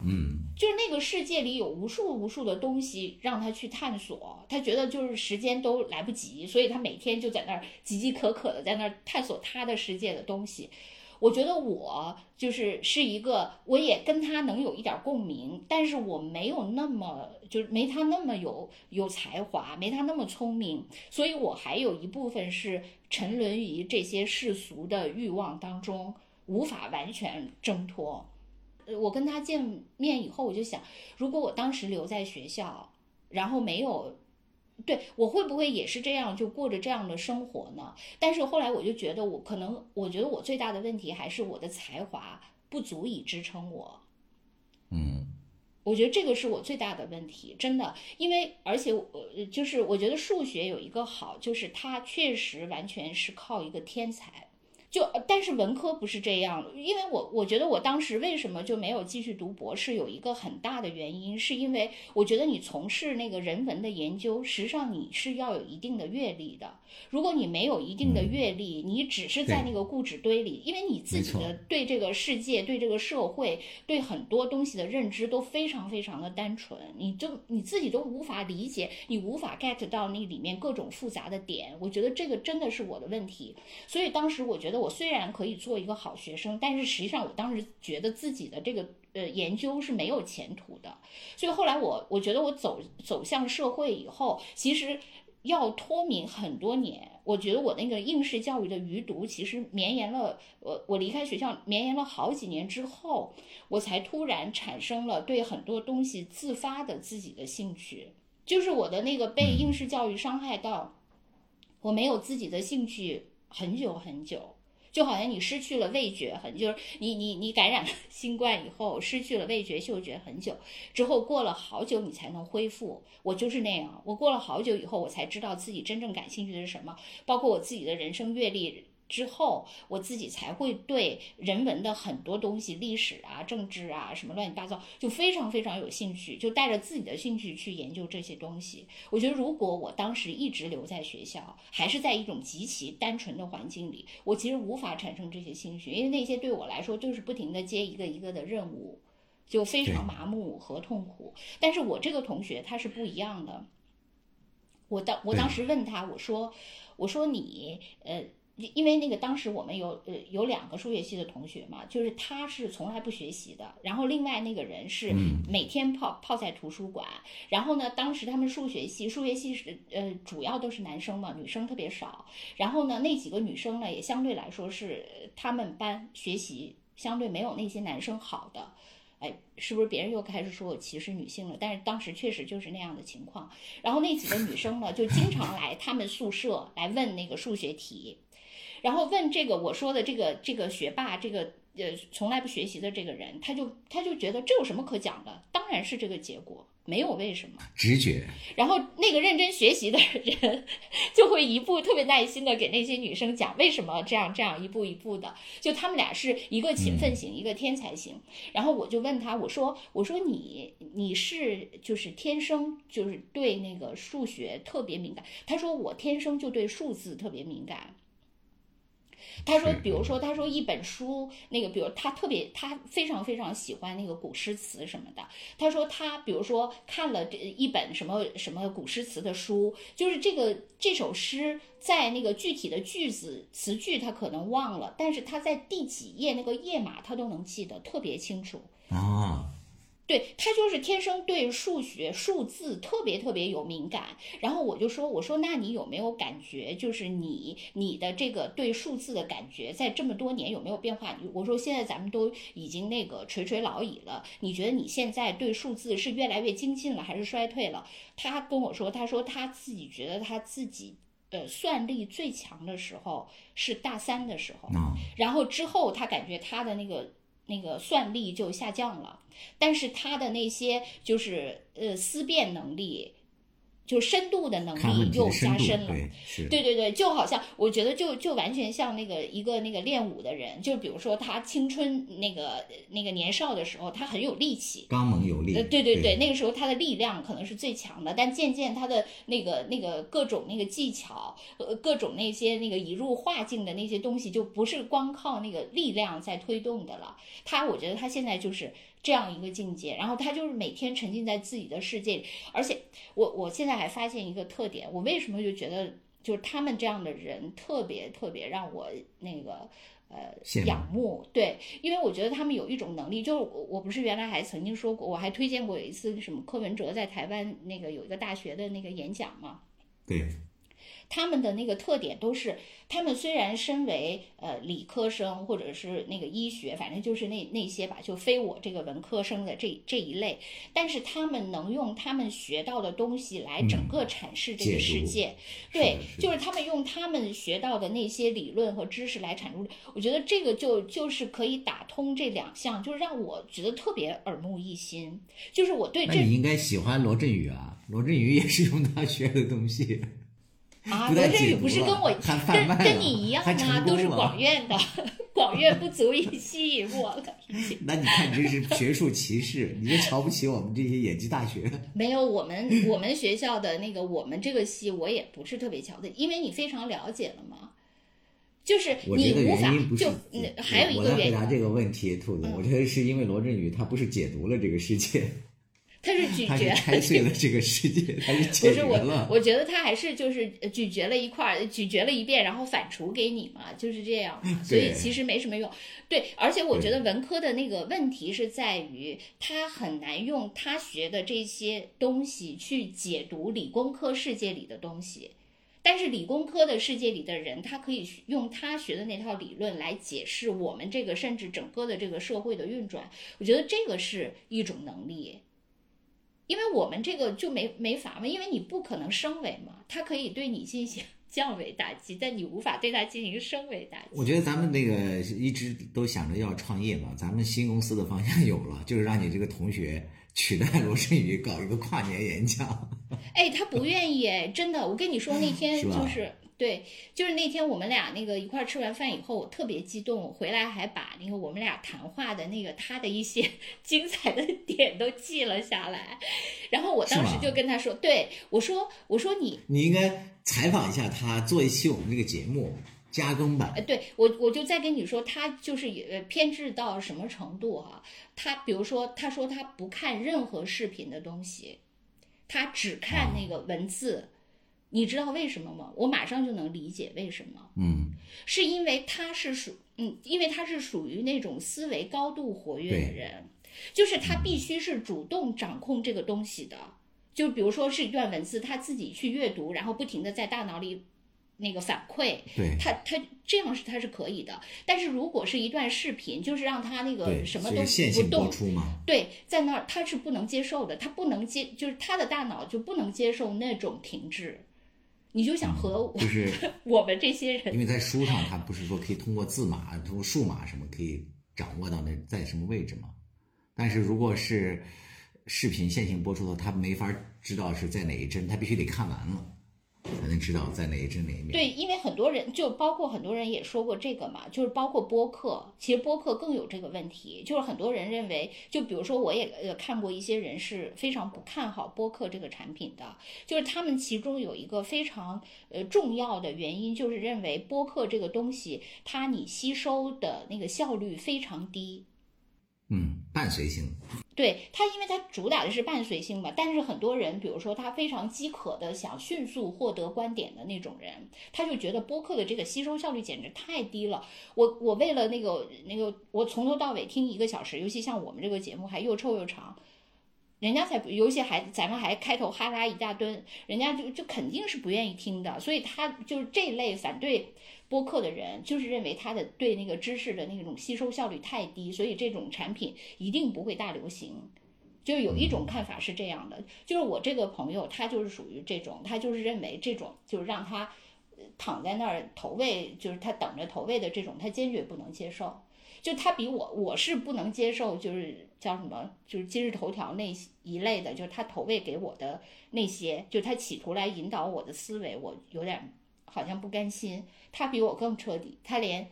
嗯，就是那个世界里有无数无数的东西让他去探索，他觉得就是时间都来不及，所以他每天就在那儿饥饥渴渴的在那儿探索他的世界的东西。我觉得我就是是一个，我也跟他能有一点共鸣，但是我没有那么，就是没他那么有有才华，没他那么聪明，所以我还有一部分是沉沦于这些世俗的欲望当中，无法完全挣脱。呃，我跟他见面以后，我就想，如果我当时留在学校，然后没有。对我会不会也是这样就过着这样的生活呢？但是后来我就觉得我可能，我觉得我最大的问题还是我的才华不足以支撑我。嗯，我觉得这个是我最大的问题，真的，因为而且我就是我觉得数学有一个好，就是它确实完全是靠一个天才。就但是文科不是这样，因为我我觉得我当时为什么就没有继续读博士，有一个很大的原因，是因为我觉得你从事那个人文的研究，实际上你是要有一定的阅历的。如果你没有一定的阅历，你只是在那个固执堆里，因为你自己的对这个世界、对这个社会、对很多东西的认知都非常非常的单纯，你就你自己都无法理解，你无法 get 到那里面各种复杂的点。我觉得这个真的是我的问题，所以当时我觉得。我虽然可以做一个好学生，但是实际上我当时觉得自己的这个呃研究是没有前途的。所以后来我我觉得我走走向社会以后，其实要脱敏很多年。我觉得我那个应试教育的余毒其实绵延了，我我离开学校绵延了好几年之后，我才突然产生了对很多东西自发的自己的兴趣。就是我的那个被应试教育伤害到，我没有自己的兴趣很久很久。就好像你失去了味觉，很就是你你你感染了 <laughs> 新冠以后失去了味觉嗅觉很久之后过了好久你才能恢复。我就是那样，我过了好久以后我才知道自己真正感兴趣的是什么，包括我自己的人生阅历。之后，我自己才会对人文的很多东西，历史啊、政治啊，什么乱七八糟，就非常非常有兴趣，就带着自己的兴趣去研究这些东西。我觉得，如果我当时一直留在学校，还是在一种极其单纯的环境里，我其实无法产生这些兴趣，因为那些对我来说就是不停的接一个一个的任务，就非常麻木和痛苦。但是我这个同学他是不一样的。我当我当时问他，我说，我说你，呃。因为那个当时我们有呃有两个数学系的同学嘛，就是他是从来不学习的，然后另外那个人是每天泡泡在图书馆，然后呢，当时他们数学系数学系是呃主要都是男生嘛，女生特别少，然后呢那几个女生呢也相对来说是他们班学习相对没有那些男生好的，哎，是不是别人又开始说我歧视女性了？但是当时确实就是那样的情况，然后那几个女生呢就经常来他们宿舍来问那个数学题。然后问这个我说的这个这个学霸这个呃从来不学习的这个人，他就他就觉得这有什么可讲的？当然是这个结果，没有为什么。直觉。然后那个认真学习的人 <laughs> 就会一步特别耐心的给那些女生讲为什么这样这样一步一步的。就他们俩是一个勤奋型，一个天才型。然后我就问他，我说我说你你是就是天生就是对那个数学特别敏感？他说我天生就对数字特别敏感。他说，比如说，他说一本书，那个，比如他特别，他非常非常喜欢那个古诗词什么的。他说他，比如说看了这一本什么什么古诗词的书，就是这个这首诗在那个具体的句子词句他可能忘了，但是他在第几页那个页码他都能记得特别清楚啊。对他就是天生对数学数字特别特别有敏感，然后我就说，我说那你有没有感觉，就是你你的这个对数字的感觉，在这么多年有没有变化？我说现在咱们都已经那个垂垂老矣了，你觉得你现在对数字是越来越精进了，还是衰退了？他跟我说，他说他自己觉得他自己呃算力最强的时候是大三的时候，然后之后他感觉他的那个。那个算力就下降了，但是他的那些就是呃思辨能力。就深度的能力又加深了，对对对，就好像我觉得就就完全像那个一个那个练武的人，就比如说他青春那个那个年少的时候，他很有力气，刚猛有力，呃对对对，那个时候他的力量可能是最强的，但渐渐他的那个那个各种那个技巧，呃各种那些那个移入化境的那些东西，就不是光靠那个力量在推动的了。他我觉得他现在就是。这样一个境界，然后他就是每天沉浸在自己的世界里，而且我我现在还发现一个特点，我为什么就觉得就是他们这样的人特别特别让我那个呃仰慕，对，因为我觉得他们有一种能力，就是我我不是原来还曾经说过，我还推荐过有一次什么柯文哲在台湾那个有一个大学的那个演讲嘛，对。他们的那个特点都是，他们虽然身为呃理科生或者是那个医学，反正就是那那些吧，就非我这个文科生的这这一类，但是他们能用他们学到的东西来整个阐释这个世界，对，就是。他们用他们学到的那些理论和知识来阐述，我觉得这个就就是可以打通这两项，就是让我觉得特别耳目一新，就是我对这你应该喜欢罗振宇啊，罗振宇也是用他学的东西。啊，罗振宇不是跟我跟跟你一样吗？都是广院的，<laughs> 广院不足以吸引我了。<laughs> 那你看，你这是学术歧视，你就瞧不起我们这些野鸡大学。<laughs> 没有，我们我们学校的那个我们这个系，我也不是特别瞧的，因为你非常了解了嘛。就是你无法就还有一个原因。我来回答这个问题，兔子，我觉得是因为罗振宇他不是解读了这个世界。他是咀嚼拆碎了这个世界，他是不解决是我，。我觉得他还是就是呃咀嚼了一块儿，咀嚼了一遍，然后反刍给你嘛，就是这样嘛。所以其实没什么用。对，而且我觉得文科的那个问题是在于，他很难用他学的这些东西去解读理工科世界里的东西。但是理工科的世界里的人，他可以用他学的那套理论来解释我们这个甚至整个的这个社会的运转。我觉得这个是一种能力。因为我们这个就没没法嘛，因为你不可能升维嘛，它可以对你进行 <laughs> 降维打击，但你无法对它进行升维打击。我觉得咱们那个一直都想着要创业嘛，咱们新公司的方向有了，就是让你这个同学取代罗振宇搞一个跨年演讲。哎，他不愿意哎，真的，我跟你说那天就是对，就是那天我们俩那个一块儿吃完饭以后，我特别激动，我回来还把那个我们俩谈话的那个他的一些 <laughs> 精彩的点都记了下来，然后我当时就跟他说，对我说我说你你应该采访一下他，做一期我们这个节目加更版呃，。对我我就再跟你说，他就是呃偏执到什么程度哈、他比如说，他说他不看任何视频的东西，他只看那个文字。你知道为什么吗？我马上就能理解为什么，嗯，是因为他是属嗯，因为他是属于那种思维高度活跃的人，就是他必须是主动掌控这个东西的。就比如说是一段文字，他自己去阅读，然后不停的在大脑里那个反馈，对他他这样是他是可以的，但是如果是一段视频，就是让他那个，什么都这个线不动。对，在那儿他是不能接受的，他不能接，就是他的大脑就不能接受那种停滞。你就想和我、就是 <laughs> 我们这些人因为在书上，他不是说可以通过字码、通过数码什么可以掌握到那在什么位置嘛？但是如果是视频线性播出的，他没法知道是在哪一帧，他必须得看完了才能知道在哪一帧哪一秒。对，因为很多人就包括很多人也说过这个嘛，就是包括播客，其实播客更有这个问题，就是很多人认为，就比如说我也呃看过一些人是非常不看好播客这个产品的，就是他们其中有一个非常呃重要的原因，就是认为播客这个东西，它你吸收的那个效率非常低。嗯，伴随性。对它，因为它主打的是伴随性嘛，但是很多人，比如说他非常饥渴的想迅速获得观点的那种人，他就觉得播客的这个吸收效率简直太低了。我我为了那个那个，我从头到尾听一个小时，尤其像我们这个节目还又臭又长，人家才不，尤其还咱们还开头哈拉一大顿，人家就就肯定是不愿意听的。所以他就是这类反对播客的人，就是认为他的对那个知识的那种吸收效率太低，所以这种产品一定不会大流行。就是有一种看法是这样的，就是我这个朋友他就是属于这种，他就是认为这种就是让他躺在那儿投喂，就是他等着投喂的这种，他坚决不能接受。就他比我，我是不能接受，就是叫什么，就是今日头条那一类的，就是他投喂给我的那些，就他企图来引导我的思维，我有点好像不甘心。他比我更彻底，他连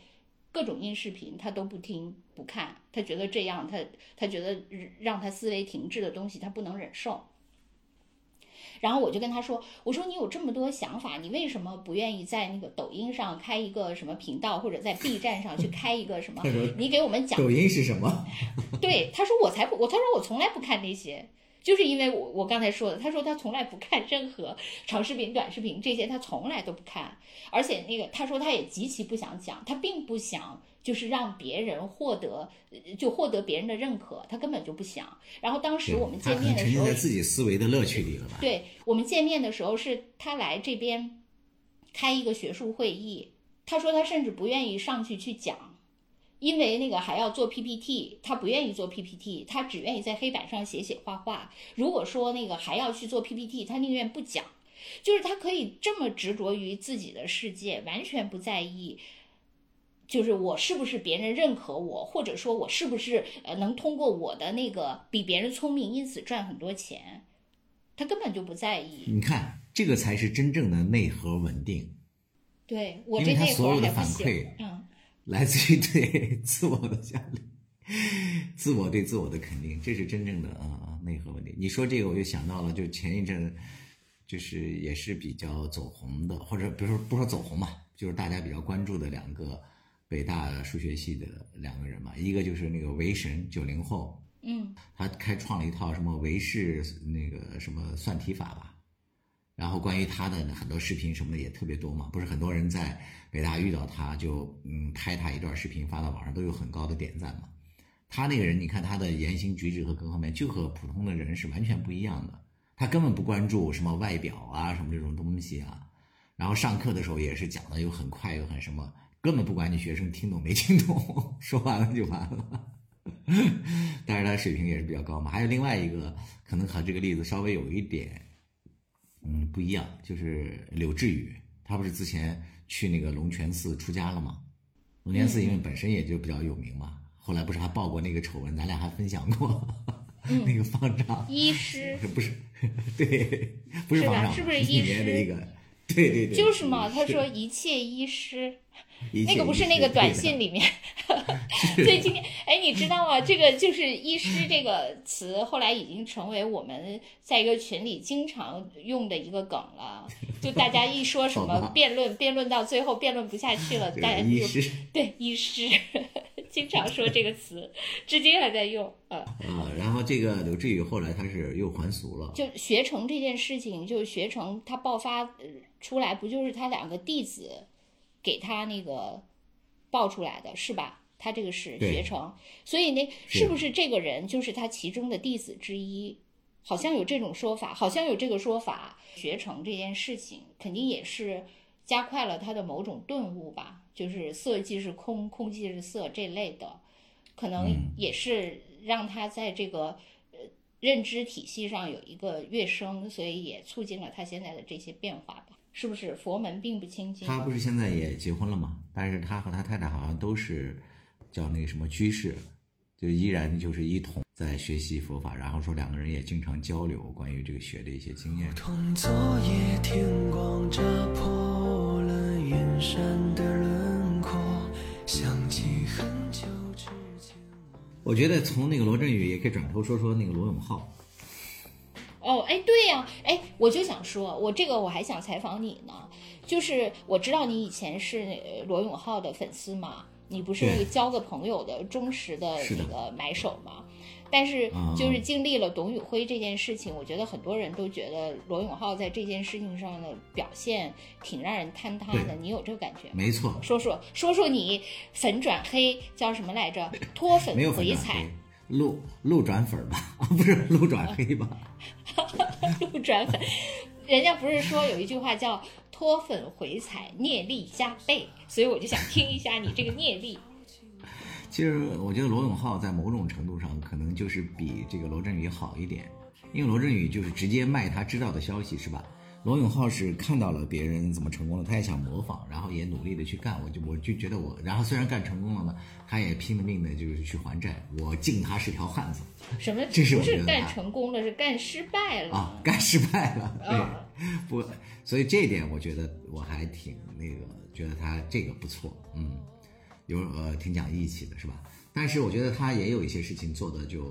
各种音视频他都不听不看，他觉得这样他他觉得让他思维停滞的东西他不能忍受。然后我就跟他说：“我说你有这么多想法，你为什么不愿意在那个抖音上开一个什么频道，或者在 B 站上去开一个什么？你给我们讲抖音是什么？<laughs> 对，他说我才不，我他说我从来不看那些，就是因为我我刚才说的，他说他从来不看任何长视频、短视频这些，他从来都不看，而且那个他说他也极其不想讲，他并不想就是让别人获得呃就获得别人的认可，他根本就不想。然后当时我们见面的时候沉浸在，自己思维的乐趣里了吧？对我们见面的时候是他来这边开一个学术会议，他说他甚至不愿意上去去讲，因为那个还要做 PPT，他不愿意做 PPT，他只愿意在黑板上写写画画。如果说那个还要去做 PPT，他宁愿不讲。就是他可以这么执着于自己的世界，完全不在意，就是我是不是别人认可我，或者说我是不是呃能通过我的那个比别人聪明，因此赚很多钱，他根本就不在意。你看，这个才是真正的内核稳定，对我因为他这内所有的反核还不行馈，嗯，<laughs> 来自于对自我的奖励，自我对自我的肯定，这是真正的啊啊内核稳定。你说这个，我就想到了，就前一阵，就是也是比较走红的，或者比如说不说走红吧，就是大家比较关注的两个北大数学系的两个人嘛，一个就是那个韦神九零后，嗯他开创了一套什么韦氏那个什么算题法吧，然后关于他的很多视频什么的也特别多嘛，不是很多人在北大遇到他就嗯拍他一段视频发到网上都有很高的点赞嘛。他那个人，你看他的言行举止和各方面就和普通的人是完全不一样的，他根本不关注什么外表啊什么这种东西啊，然后上课的时候也是讲的又很快又很什么，根本不管你学生听懂没听懂，说完了就完了。但是他水平也是比较高嘛。还有另外一个，可能和这个例子稍微有一点，嗯，不一样，就是柳智宇，他不是之前去那个龙泉寺出家了吗？龙泉寺因为本身也就比较有名嘛，后来不是还报过那个丑闻，咱俩还分享过、<laughs> 那个方丈，医师不是，对，不是方丈，里是不是医师的一个，对对对，就是嘛，他说一切医师，那个不是那个短信里面，<laughs> 所以今天，哎，你知道吗？这个就是“医师”这个词，后来已经成为我们在一个群里经常用的一个梗了。就大家一说什么辩论，辩论到最后辩论不下去了，大家就师。对医师，<laughs> 经常说这个词，至今还在用。呃，啊，然后这个刘志宇后来他是又还俗了，就学成这件事情，就是学成他爆发呃出来，不就是他两个弟子给他那个报出来的是吧？他这个是学成，所以那是是不是这个人就是他其中的弟子之一？好像有这种说法，好像有这个说法。学成这件事情肯定也是加快了他的某种顿悟吧，就是色即是空，空即是色这类的，可能嗯也是让他在这个呃认知体系上有一个跃升，所以也促进了他现在的这些变化吧。是不是佛门并不清净？他不是现在也结婚了吗？但是他和他太太好像都是叫那个什么居士，就依然就是一同在学习佛法，然后说两个人也经常交流关于这个学的一些经验。同昨夜天光扎破了云山的轮廓，想起很久之前。我觉得从那个罗振宇也可以转头说说那个罗永浩。哦，哎，对呀，哎，我就想说，我这个我还想采访你呢，就是我知道你以前是呃罗永浩的粉丝嘛，你不是对交个朋友的忠实的是的那个买手嘛？但是啊就是经历了董宇辉这件事情，我觉得很多人都觉得罗永浩在这件事情上的表现挺让人坍塌的，你有这个感觉吗？没错，说说说说你粉转黑叫什么来着？脱粉回踩路路转粉吧？啊，<laughs> 不是路转黑吧？<laughs> 路转粉，人家不是说有一句话叫脱粉回踩，业力加倍，所以我就想听一下你这个业力。<laughs> 其实我觉得罗永浩在某种程度上可能就是比这个罗振宇好一点，因为罗振宇就是直接卖他知道的消息，是吧？罗永浩是看到了别人怎么成功了，他也想模仿，然后也努力的去干。我就我就觉得我，然后虽然干成功了呢，他也拼了命的就是去还债。我敬他是条汉子 <laughs> 什么？这是不是我觉得干成功了，是干失败了。啊，干失败了，啊对，不，所以这一点我觉得我还挺那个，觉得他这个不错，嗯，有呃挺讲义气的是吧？但是我觉得他也有一些事情做的就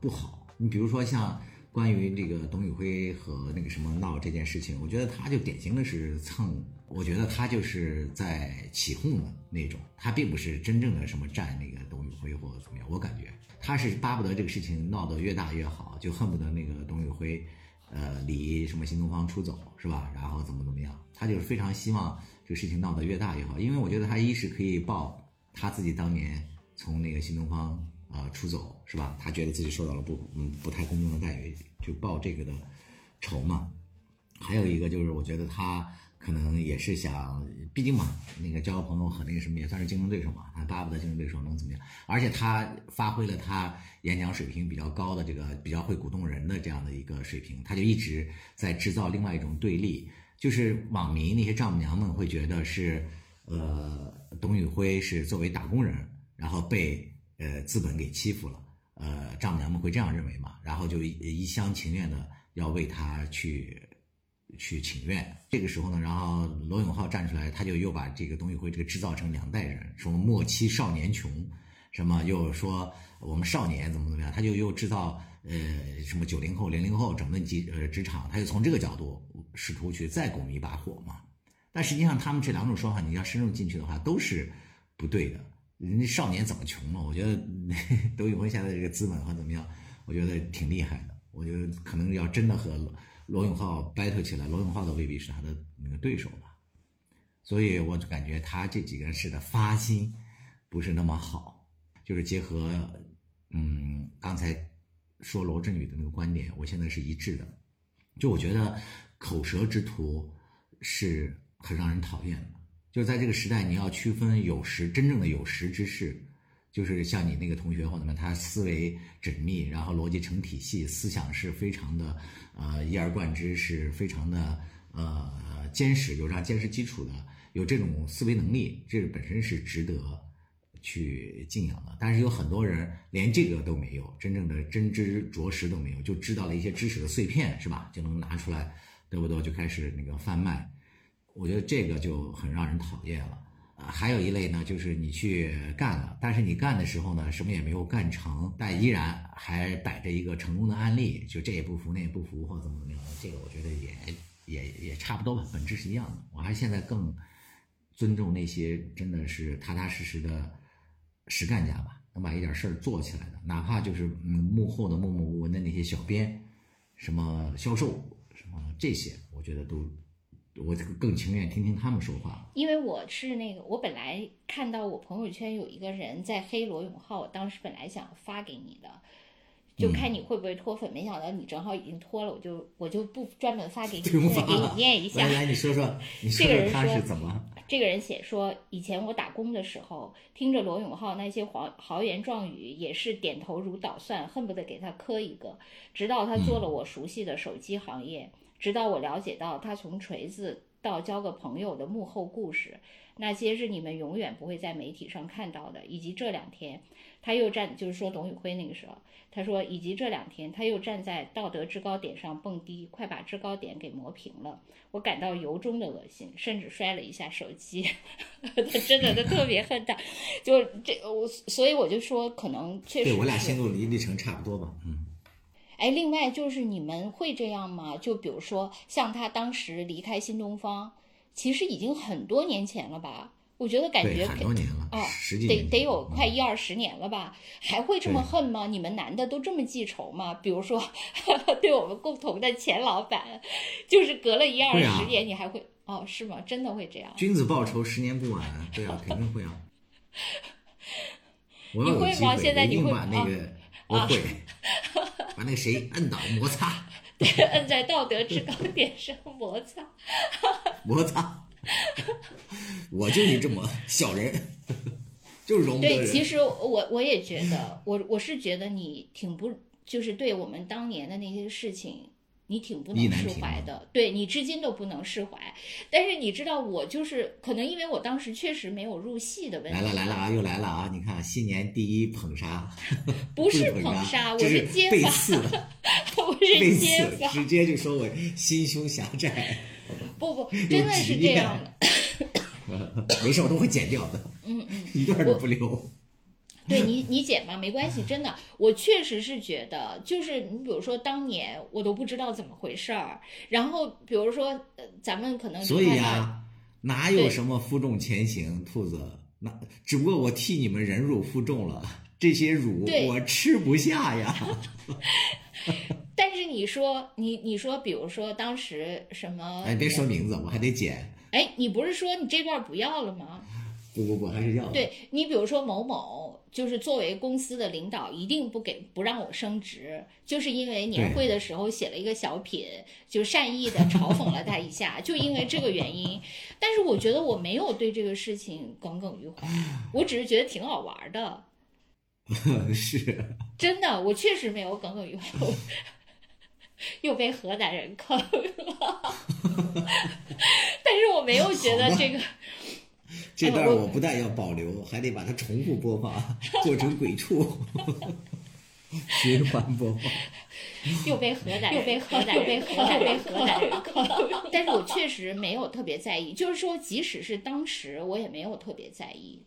不好，你比如说像关于这个董宇辉和那个什么闹这件事情，我觉得他就典型的是蹭，我觉得他就是在起哄的那种，他并不是真正的什么站那个董宇辉或怎么样，我感觉他是巴不得这个事情闹得越大越好，就恨不得那个董宇辉。呃，离什么新东方出走是吧？然后怎么怎么样？他就是非常希望这个事情闹得越大越好，因为我觉得他一是可以报他自己当年从那个新东方啊、出走是吧？他觉得自己受到了不嗯不太公正的待遇，就报这个的仇嘛。还有一个就是，我觉得他可能也是想，毕竟嘛，那个交个朋友和那个什么也算是竞争对手嘛，他巴不得竞争对手能怎么样？而且他发挥了他演讲水平比较高的这个比较会鼓动人的这样的一个水平，他就一直在制造另外一种对立，就是网民那些丈母娘们会觉得是，呃，董宇辉是作为打工人，然后被呃资本给欺负了，呃，丈母娘们会这样认为嘛，然后就一一厢情愿的要为他去。去请愿，这个时候呢，然后罗永浩站出来，他就又把这个董宇辉这个制造成两代人，什么末期少年穷，什么又说我们少年怎么怎么样，他就又制造呃什么九零后、零零后整顿职呃职场，他就从这个角度试图去再拱一把火嘛。但实际上，他们这两种说法，你要深入进去的话，都是不对的。人家少年怎么穷嘛？我觉得 <laughs> 董宇辉现在这个资本和怎么样，我觉得挺厉害的。我觉得可能要真的和罗罗永浩 battle 起来，罗永浩都未必是他的那个对手吧。所以我就感觉他这几个事的发心不是那么好，就是结合嗯刚才说罗振宇的那个观点，我现在是一致的。就我觉得口舌之徒是很让人讨厌的。就是在这个时代，你要区分有识真正的有识之士，就是像你那个同学或者什么，他思维缜密，然后逻辑成体系，思想是非常的呃一而贯之，是非常的呃坚实，有上坚实基础的，有这种思维能力，这本身是值得去敬仰的。但是有很多人连这个都没有，真正的真知灼识都没有，就知道了一些知识的碎片，是吧？就能拿出来，得不对？就开始那个贩卖。我觉得这个就很让人讨厌了啊！还有一类呢，就是你去干了，但是你干的时候呢，什么也没有干成，但依然还摆着一个成功的案例，就这也不服那也不服，或怎么怎么样，这个我觉得也也也差不多吧，本质是一样的。我还现在更尊重那些真的是踏踏实实的实干家吧，能把一点事儿做起来的，哪怕就是嗯幕后的默默无闻的那些小编，什么销售什么这些，我觉得都。我更情愿听听他们说话，因为我是那个，我本来看到我朋友圈有一个人在黑罗永浩，我当时本来想发给你的，就看你会不会脱粉，没想到你正好已经脱了，我就我就不专门发给你，<laughs> 给你念一下。来来，你说说，你说说他是怎么？这个人写说，以前我打工的时候，听着罗永浩那些豪豪言壮语，也是点头如捣蒜，恨不得给他磕一个。直到他做了我熟悉的手机行业。直到我了解到他从锤子到交个朋友的幕后故事，那些是你们永远不会在媒体上看到的。以及这两天，他又站，就是说董宇辉那个时候，他说，以及这两天他又站在道德制高点上蹦迪，快把制高点给磨平了。我感到由衷的恶心，甚至摔了一下手机。<laughs> 他真的，他特别恨他，<laughs> 就这我，所以我就说，可能确实，对我俩心路历历程差不多吧，嗯。哎，另外就是你们会这样吗？就比如说像他当时离开新东方，其实已经很多年前了吧？我觉得感觉很多年了啊，十几得得有快一二十年了吧？还会这么恨吗？你们男的都这么记仇吗？比如说对我们共同的前老板，就是隔了一二十年，你还会哦？是吗？真的会这样？君子报仇，<laughs> 十年不晚。对啊，肯定会啊。<laughs> 你会吗？现在你会把那个我会。<laughs> 把那个谁摁倒摩擦，对，摁在道德制高点上摩擦，摩擦。我就是这么小人，就是容不得对，其实我我也觉得，我我是觉得你挺不，就是对我们当年的那些事情。你挺不能释怀的，对你至今都不能释怀。但是你知道，我就是可能因为我当时确实没有入戏的问题。来了来了啊，又来了啊！你看新年第一捧杀，不是 <laughs> 捧杀，我是揭发，我是揭发，直接就说我心胸狭窄。不不，真的是这样的。<laughs> 没事，我都会剪掉的。嗯嗯，一段都不留。<laughs> 对你，你剪吧，没关系，真的，我确实是觉得，就是你比如说当年我都不知道怎么回事儿，然后比如说呃，咱们可能所以呀，哪有什么负重前行，兔子，那只不过我替你们忍辱负重了，这些辱我吃不下呀。<laughs> <laughs> 但是你说你你说，比如说当时什么？哎，别说名字，我还得剪。哎，你不是说你这段不要了吗？不不不，还是要。对你比如说某某。就是作为公司的领导，一定不给不让我升职，就是因为年会的时候写了一个小品，就善意的嘲讽了他一下，就因为这个原因。但是我觉得我没有对这个事情耿耿于怀，<laughs> 我只是觉得挺好玩的。<laughs> 是，真的，我确实没有耿耿于怀，又被河南人坑了。<laughs> 但是我没有觉得这个。<laughs> 这段我不但要保留，还得把它重复播放，做成鬼畜，循环播放。<laughs> 又被河南，又被河南，又被河南，被河南人坑。<laughs> 但是我确实没有特别在意，就是说，即使是当时，我也没有特别在意。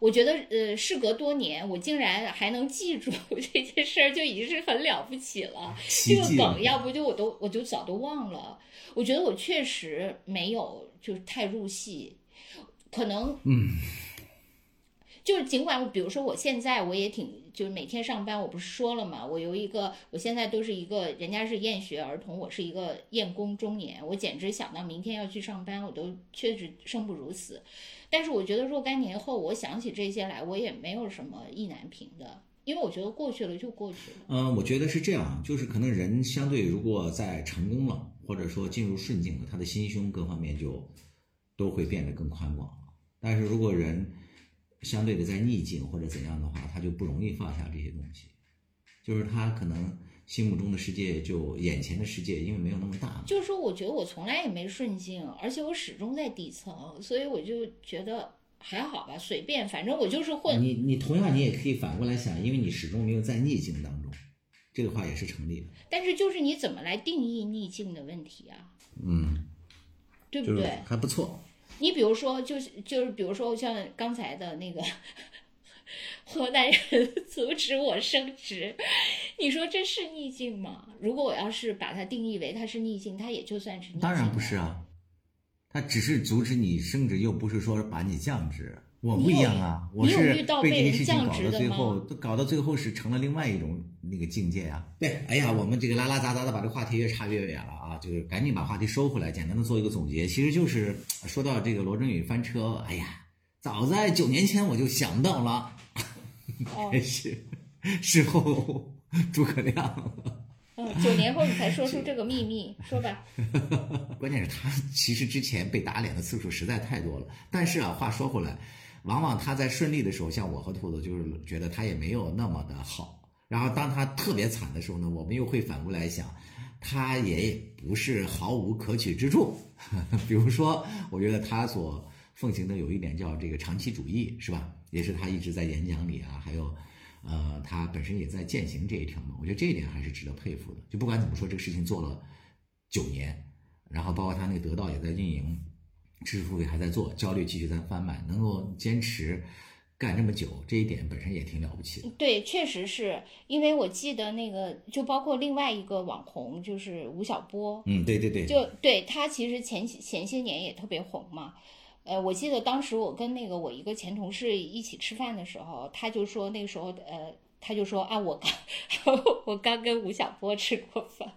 我觉得，呃，事隔多年，我竟然还能记住这件事儿，就已经是很了不起了。这个梗，要不就我都我就早都忘了。我觉得我确实没有，就是太入戏。可能，嗯，就是尽管比如说我现在我也挺，就是每天上班，我不是说了嘛，我有一个，我现在都是一个，人家是厌学儿童，我是一个厌工中年，我简直想到明天要去上班，我都确实生不如死。但是我觉得若干年后，我想起这些来，我也没有什么意难平的，因为我觉得过去了就过去了。嗯，我觉得是这样，就是可能人相对如果在成功了，或者说进入顺境了，他的心胸各方面就都会变得更宽广了。但是如果人相对的在逆境或者怎样的话，他就不容易放下这些东西，就是他可能心目中的世界就眼前的世界，因为没有那么大嘛。就是说，我觉得我从来也没顺境，而且我始终在底层，所以我就觉得还好吧，随便，反正我就是混。你你同样你也可以反过来想，因为你始终没有在逆境当中，这个话也是成立的。但是就是你怎么来定义逆境的问题啊？嗯，对不对？还不错。你比如说，就是就是，比如说像刚才的那个 <laughs> 河南人阻止我升职，你说这是逆境吗？如果我要是把它定义为它是逆境，它也就算是逆境。当然不是。啊，他只是阻止你升职，又不是说把你降职。我不一样啊，我是被这些事情搞到最后，都搞到最后是成了另外一种那个境界啊。对，哎呀，我们这个拉拉杂杂的把这个话题越差越远了啊，就是赶紧把话题收回来，简单的做一个总结。其实就是说到这个罗振宇翻车，哎呀，早在九年前我就想到了，哦 <laughs> 真是事后 <laughs> 诸葛亮。九年后你才说出这个秘密，说吧。<laughs> 关键是他其实之前被打脸的次数实在太多了。但是啊，话说回来，往往他在顺利的时候，像我和兔子，就是觉得他也没有那么的好。然后当他特别惨的时候呢，我们又会反过来想，他也不是毫无可取之处。<laughs> 比如说，我觉得他所奉行的有一点叫这个长期主义，是吧？也是他一直在演讲里啊，还有。呃，他本身也在践行这一条嘛，我觉得这一点还是值得佩服的。就不管怎么说，这个事情做了九年，然后包括他那个得到也在运营，知识付费还在做，焦虑继续在贩卖，能够坚持干这么久，这一点本身也挺了不起的。对，确实是因为我记得那个，就包括另外一个网红，就是吴晓波，嗯，对对对，就对他其实前几前些年也特别红嘛。呃，我记得当时我跟那个我一个前同事一起吃饭的时候，他就说那个时候呃，他就说啊，我刚 <laughs> 我刚跟吴晓波吃过饭，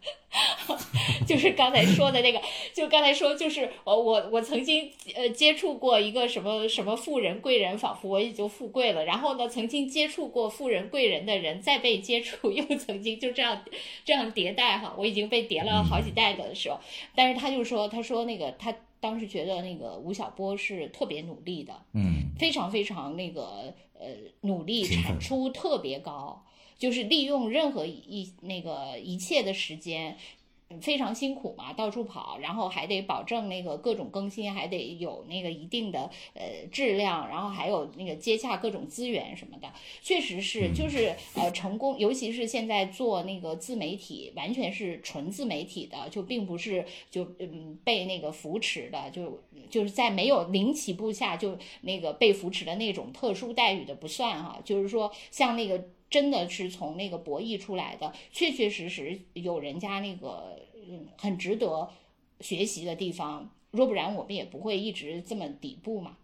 <laughs> 就是刚才说的那个，就刚才说就是我我我曾经呃接触过一个什么什么富人贵人，仿佛我也就富贵了。然后呢，曾经接触过富人贵人的人，再被接触，<laughs> 又曾经就这样这样迭代哈，我已经被叠了好几代的时候，但是他就说，他说那个他当时觉得那个吴晓波是特别努力的，嗯，非常非常那个呃努力，产出特别高，就是利用任何一那个一切的时间。非常辛苦嘛，到处跑，然后还得保证那个各种更新，还得有那个一定的呃质量，然后还有那个接洽各种资源什么的，确实是就是呃成功，尤其是现在做那个自媒体，完全是纯自媒体的，就并不是就嗯被那个扶持的，就就是在没有零起步下就那个被扶持的那种特殊待遇的不算哈，就是说像那个。真的是从那个博弈出来的，确确实实有人家那个嗯很值得学习的地方，若不然我们也不会一直这么底部嘛，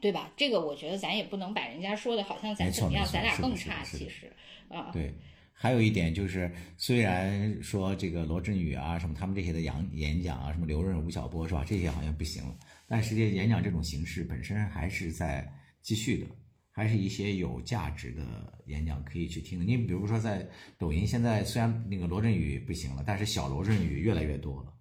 对吧？这个我觉得咱也不能把人家说的好像咱怎么样，咱俩更差，其实啊，对。还有一点就是，虽然说这个罗振宇啊什么他们这些的演演讲啊，什么刘润、吴晓波是吧，这些好像不行了，但实际演讲这种形式本身还是在继续的。还是一些有价值的演讲可以去听的。你比如说，在抖音，现在虽然那个罗振宇不行了，但是小罗振宇越来越多了，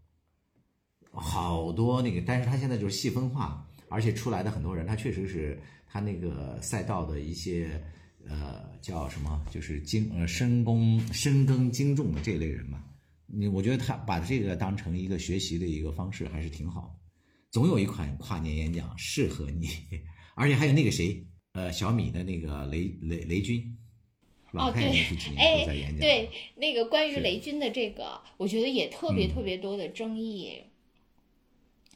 好多那个，但是他现在就是细分化，而且出来的很多人，他确实是他那个赛道的一些呃叫什么，就是精呃深耕深耕精重的这类人嘛。你我觉得他把这个当成一个学习的一个方式，还是挺好。总有一款跨年演讲适合你，<laughs> 而且还有那个谁。呃，小米的那个雷雷雷军？哦，对哎都在演，讲。对，那个关于雷军的这个，我觉得也特别嗯特别多的争议。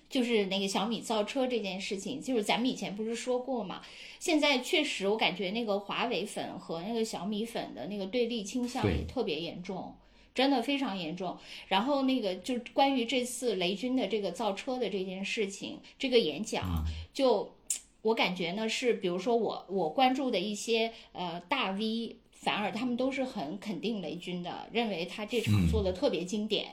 就是那个小米造车这件事情，就是咱们以前不是说过嘛？现在确实，我感觉那个华为粉和那个小米粉的那个对立倾向也特别严重，真的非常严重。然后那个就关于这次雷军的这个造车的这件事情，这个演讲嗯就我感觉呢是，比如说我我关注的一些呃大 V，反而他们都是很肯定雷军的，认为他这场做的特别经典。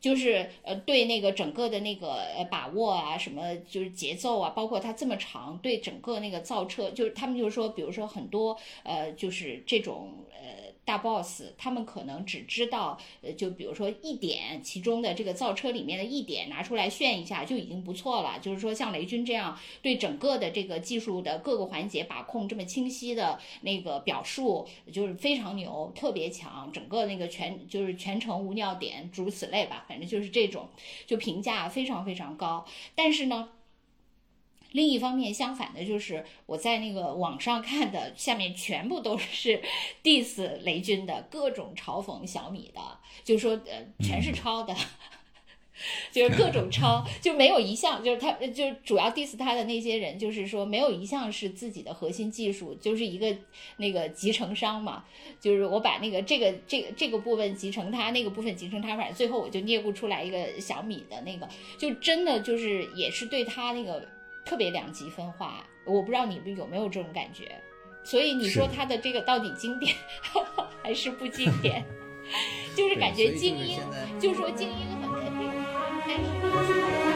就是呃，对那个整个的那个呃把握啊，什么就是节奏啊，包括它这么长，对整个那个造车，就是他们就是说，比如说很多呃，就是这种呃大 boss，他们可能只知道呃，就比如说一点其中的这个造车里面的一点拿出来炫一下就已经不错了。就是说像雷军这样对整个的这个技术的各个环节把控这么清晰的那个表述，就是非常牛，特别强，整个那个全就是全程无尿点，诸如此类吧。反正就是这种，就评价非常非常高。但是呢，另一方面相反的就是我在那个网上看的，下面全部都是 diss 雷军的各种嘲讽小米的，就说呃全是抄的。<laughs> 就是各种抄，<laughs> 就没有一项就是他就主要 diss 他的那些人，就是说没有一项是自己的核心技术，就是一个那个集成商嘛。就是我把那个这个这个这个部分集成他，那个部分集成他，反正最后我就捏不出来一个小米的那个，就真的就是也是对他那个特别两极分化。我不知道你们有没有这种感觉。所以你说他的这个到底经典 <laughs> 还是不经典？<laughs> 就是感觉精英，就是说精英很肯定。但是。